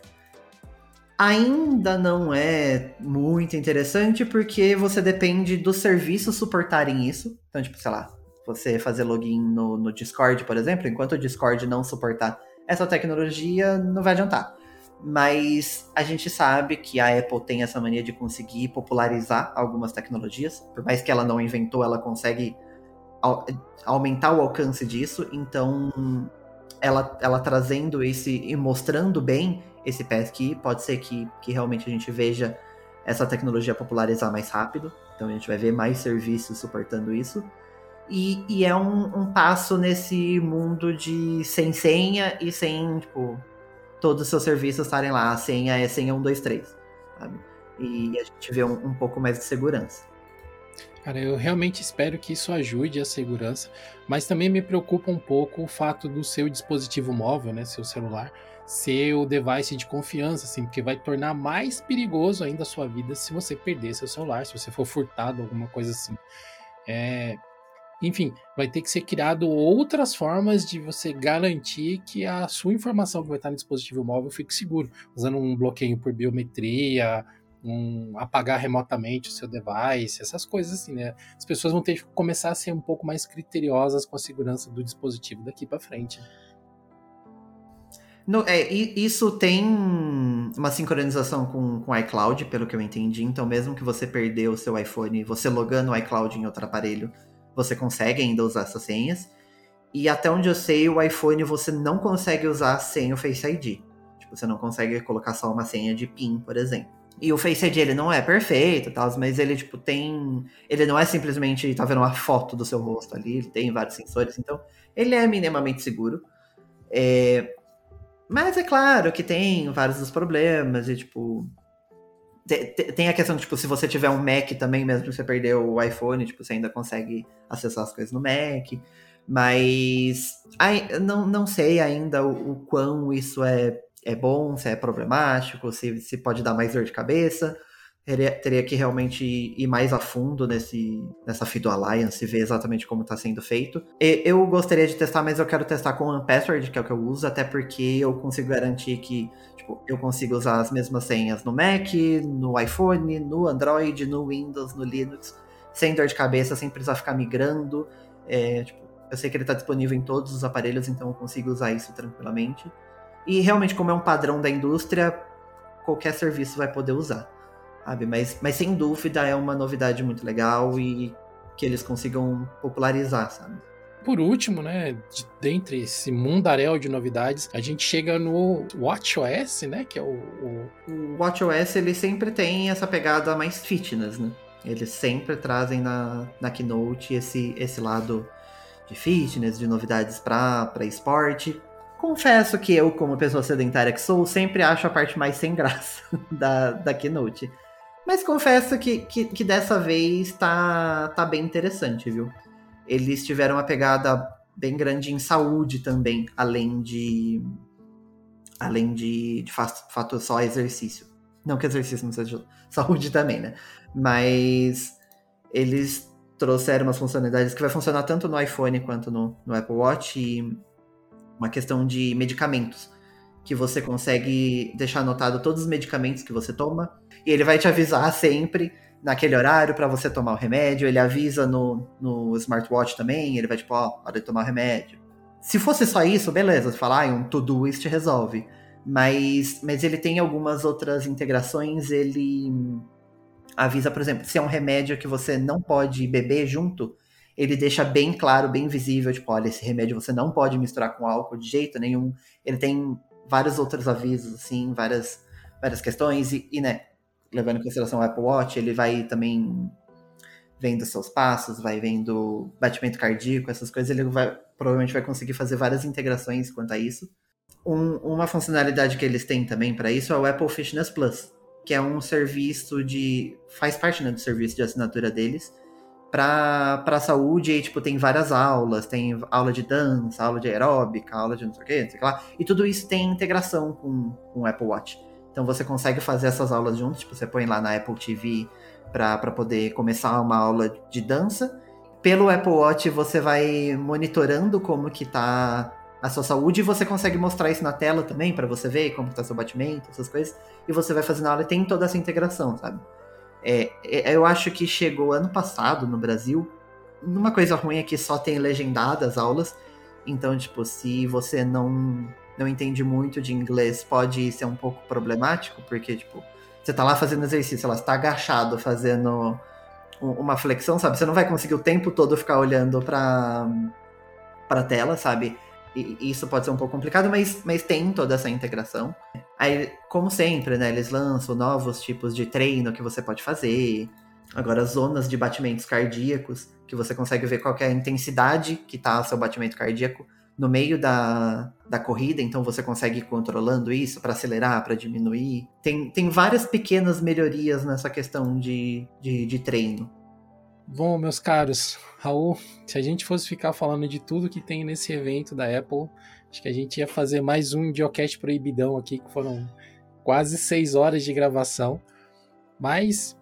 Ainda não é muito interessante porque você depende dos serviços suportarem isso. Então, tipo, sei lá, você fazer login no, no Discord, por exemplo, enquanto o Discord não suportar essa tecnologia, não vai adiantar. Mas a gente sabe que a Apple tem essa mania de conseguir popularizar algumas tecnologias. Por mais que ela não inventou, ela consegue aumentar o alcance disso. Então, ela, ela trazendo esse e mostrando bem esse passkey, pode ser que, que realmente a gente veja essa tecnologia popularizar mais rápido. Então, a gente vai ver mais serviços suportando isso. E, e é um, um, passo nesse mundo de sem senha e sem, tipo, todos os seus serviços estarem lá. A senha é senha 123, sabe? E a gente vê um, um pouco mais de segurança. Cara, eu realmente espero que isso ajude a segurança, mas também me preocupa um pouco o fato do seu dispositivo móvel, né, seu celular, ser o device de confiança, assim, porque vai tornar mais perigoso ainda a sua vida se você perder seu celular, se você for furtado, alguma coisa assim. É, enfim, vai ter que ser criado outras formas de você garantir que a sua informação que vai estar no dispositivo móvel fique seguro, usando um bloqueio por biometria, um apagar remotamente o seu device, essas coisas assim, né? As pessoas vão ter que começar a ser um pouco mais criteriosas com a segurança do dispositivo daqui para frente. No, é, isso tem uma sincronização com, com o iCloud, pelo que eu entendi. Então, mesmo que você perdeu o seu iPhone, você logando o iCloud em outro aparelho, você consegue ainda usar essas senhas. E até onde eu sei, o iPhone você não consegue usar sem o Face ID. Tipo, você não consegue colocar só uma senha de PIN, por exemplo. E o Face ID ele não é perfeito, tal, mas ele tipo tem, ele não é simplesmente tá vendo uma foto do seu rosto ali, ele tem vários sensores, então ele é minimamente seguro. É... Mas é claro que tem vários dos problemas e tipo tem a questão, tipo, se você tiver um Mac também, mesmo que você perdeu o iPhone, tipo, você ainda consegue acessar as coisas no Mac. Mas ai, não, não sei ainda o, o quão isso é, é bom, se é problemático, se, se pode dar mais dor de cabeça. Teria, teria que realmente ir mais a fundo nesse, nessa Fido Alliance, ver exatamente como está sendo feito. E, eu gostaria de testar, mas eu quero testar com o Password, que é o que eu uso, até porque eu consigo garantir que tipo, eu consigo usar as mesmas senhas no Mac, no iPhone, no Android, no Windows, no Linux, sem dor de cabeça, sem precisar ficar migrando. É, tipo, eu sei que ele está disponível em todos os aparelhos, então eu consigo usar isso tranquilamente. E realmente, como é um padrão da indústria, qualquer serviço vai poder usar sabe? Mas, mas sem dúvida é uma novidade muito legal e que eles consigam popularizar, sabe? Por último, né, de, dentre esse mundaréu de novidades, a gente chega no WatchOS, né, que é o, o... o WatchOS, ele sempre tem essa pegada mais fitness, né? Eles sempre trazem na, na Keynote esse, esse lado de fitness, de novidades para esporte. Confesso que eu, como pessoa sedentária que sou, sempre acho a parte mais sem graça da, da Keynote. Mas confesso que, que, que, dessa vez tá, tá bem interessante, viu? Eles tiveram uma pegada bem grande em saúde também, além de além de, de fato só exercício. Não que exercício não seja saúde também, né? Mas eles trouxeram umas funcionalidades que vai funcionar tanto no iPhone quanto no, no Apple Watch e uma questão de medicamentos que você consegue deixar anotado todos os medicamentos que você toma e ele vai te avisar sempre naquele horário para você tomar o remédio. Ele avisa no, no smartwatch também, ele vai tipo, ó, hora de tomar o remédio. Se fosse só isso, beleza, você fala, ah, um to-doist resolve. Mas, mas ele tem algumas outras integrações, ele avisa, por exemplo, se é um remédio que você não pode beber junto, ele deixa bem claro, bem visível, tipo, olha, esse remédio você não pode misturar com álcool de jeito nenhum. Ele tem vários outros avisos, assim, várias, várias questões, e, e né, levando em consideração o Apple Watch, ele vai também vendo seus passos, vai vendo batimento cardíaco, essas coisas, ele vai, provavelmente vai conseguir fazer várias integrações quanto a isso. Um, uma funcionalidade que eles têm também para isso é o Apple Fitness Plus, que é um serviço de. faz parte né, do serviço de assinatura deles para a saúde. E tipo, tem várias aulas, tem aula de dança, aula de aeróbica, aula de não sei o que, não sei o que lá. E tudo isso tem integração com, com o Apple Watch. Então você consegue fazer essas aulas juntos, tipo, você põe lá na Apple TV para poder começar uma aula de dança. Pelo Apple Watch você vai monitorando como que tá a sua saúde e você consegue mostrar isso na tela também para você ver como está seu batimento, essas coisas. E você vai fazendo aula e tem toda essa integração, sabe? É, é, eu acho que chegou ano passado no Brasil. Uma coisa ruim é que só tem legendadas aulas. Então, tipo, se você não não entende muito de inglês, pode ser um pouco problemático, porque, tipo, você tá lá fazendo exercício, ela está agachado fazendo uma flexão, sabe? Você não vai conseguir o tempo todo ficar olhando pra, pra tela, sabe? E isso pode ser um pouco complicado, mas, mas tem toda essa integração. Aí, como sempre, né? Eles lançam novos tipos de treino que você pode fazer. Agora, zonas de batimentos cardíacos, que você consegue ver qual é a intensidade que tá seu batimento cardíaco no meio da, da corrida, então você consegue ir controlando isso para acelerar, para diminuir. Tem, tem várias pequenas melhorias nessa questão de, de, de, treino. Bom, meus caros, Raul, se a gente fosse ficar falando de tudo que tem nesse evento da Apple, acho que a gente ia fazer mais um Geocast proibidão aqui, que foram quase seis horas de gravação. Mas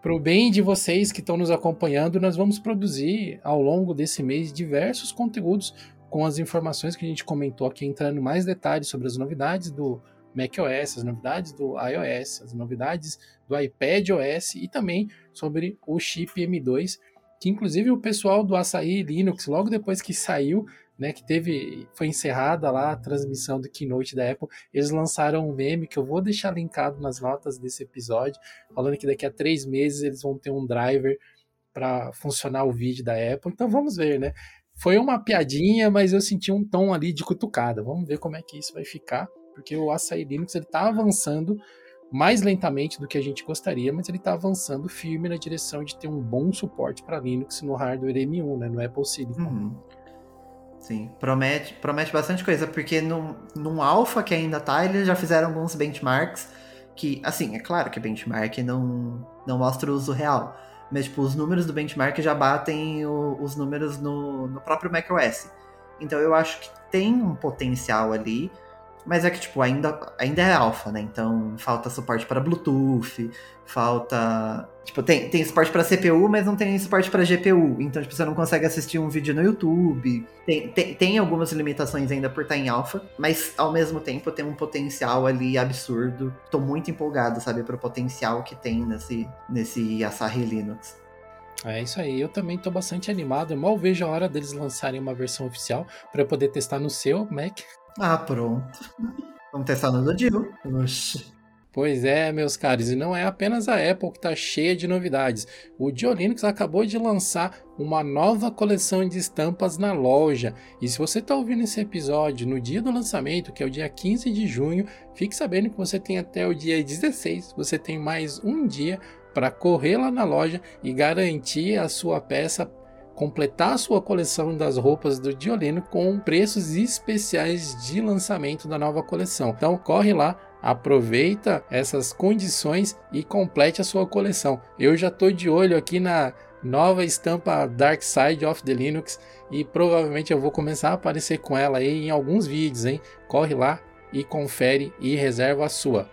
para o bem de vocês que estão nos acompanhando, nós vamos produzir ao longo desse mês diversos conteúdos com as informações que a gente comentou aqui, entrando mais detalhes sobre as novidades do macOS, as novidades do iOS, as novidades do iPadOS e também sobre o chip M2, que inclusive o pessoal do Açaí Linux, logo depois que saiu, né, que teve, foi encerrada lá a transmissão do keynote da Apple, eles lançaram um meme que eu vou deixar linkado nas notas desse episódio, falando que daqui a três meses eles vão ter um driver para funcionar o vídeo da Apple. Então vamos ver, né? Foi uma piadinha, mas eu senti um tom ali de cutucada. Vamos ver como é que isso vai ficar, porque o Açaí Linux ele tá avançando mais lentamente do que a gente gostaria, mas ele está avançando firme na direção de ter um bom suporte para Linux no hardware M1, né, no Apple Silicon. Uhum. Sim, promete, promete bastante coisa, porque no, num alpha que ainda tá, eles já fizeram alguns benchmarks que, assim, é claro que benchmark não, não mostra o uso real, mas, tipo, os números do benchmark já batem o, os números no, no próprio macOS. Então eu acho que tem um potencial ali. Mas é que, tipo, ainda, ainda é alfa, né? Então falta suporte para Bluetooth, falta. Tipo, tem, tem suporte para CPU, mas não tem suporte para GPU. Então, tipo, você não consegue assistir um vídeo no YouTube. Tem, tem, tem algumas limitações ainda por estar em alfa, mas ao mesmo tempo tem um potencial ali absurdo. Tô muito empolgado, sabe, pro potencial que tem nesse, nesse Asahi Linux. É isso aí, eu também tô bastante animado. Eu mal vejo a hora deles lançarem uma versão oficial para poder testar no seu Mac ah, pronto. Vamos testar no do Dio. Oxi. Pois é, meus caros, e não é apenas a Apple que está cheia de novidades. O Dio Linux acabou de lançar uma nova coleção de estampas na loja. E se você está ouvindo esse episódio no dia do lançamento, que é o dia 15 de junho, fique sabendo que você tem até o dia 16, você tem mais um dia para correr lá na loja e garantir a sua peça completar sua coleção das roupas do Diolino com preços especiais de lançamento da nova coleção. Então corre lá, aproveita essas condições e complete a sua coleção. Eu já estou de olho aqui na, nova estampa Dark Side of the Linux e provavelmente eu vou começar a aparecer com ela aí em alguns vídeos, hein? Corre lá e confere e reserva a sua.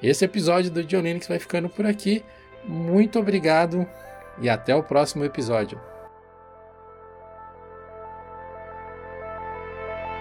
Esse episódio do John vai ficando por aqui. Muito obrigado e até o próximo episódio.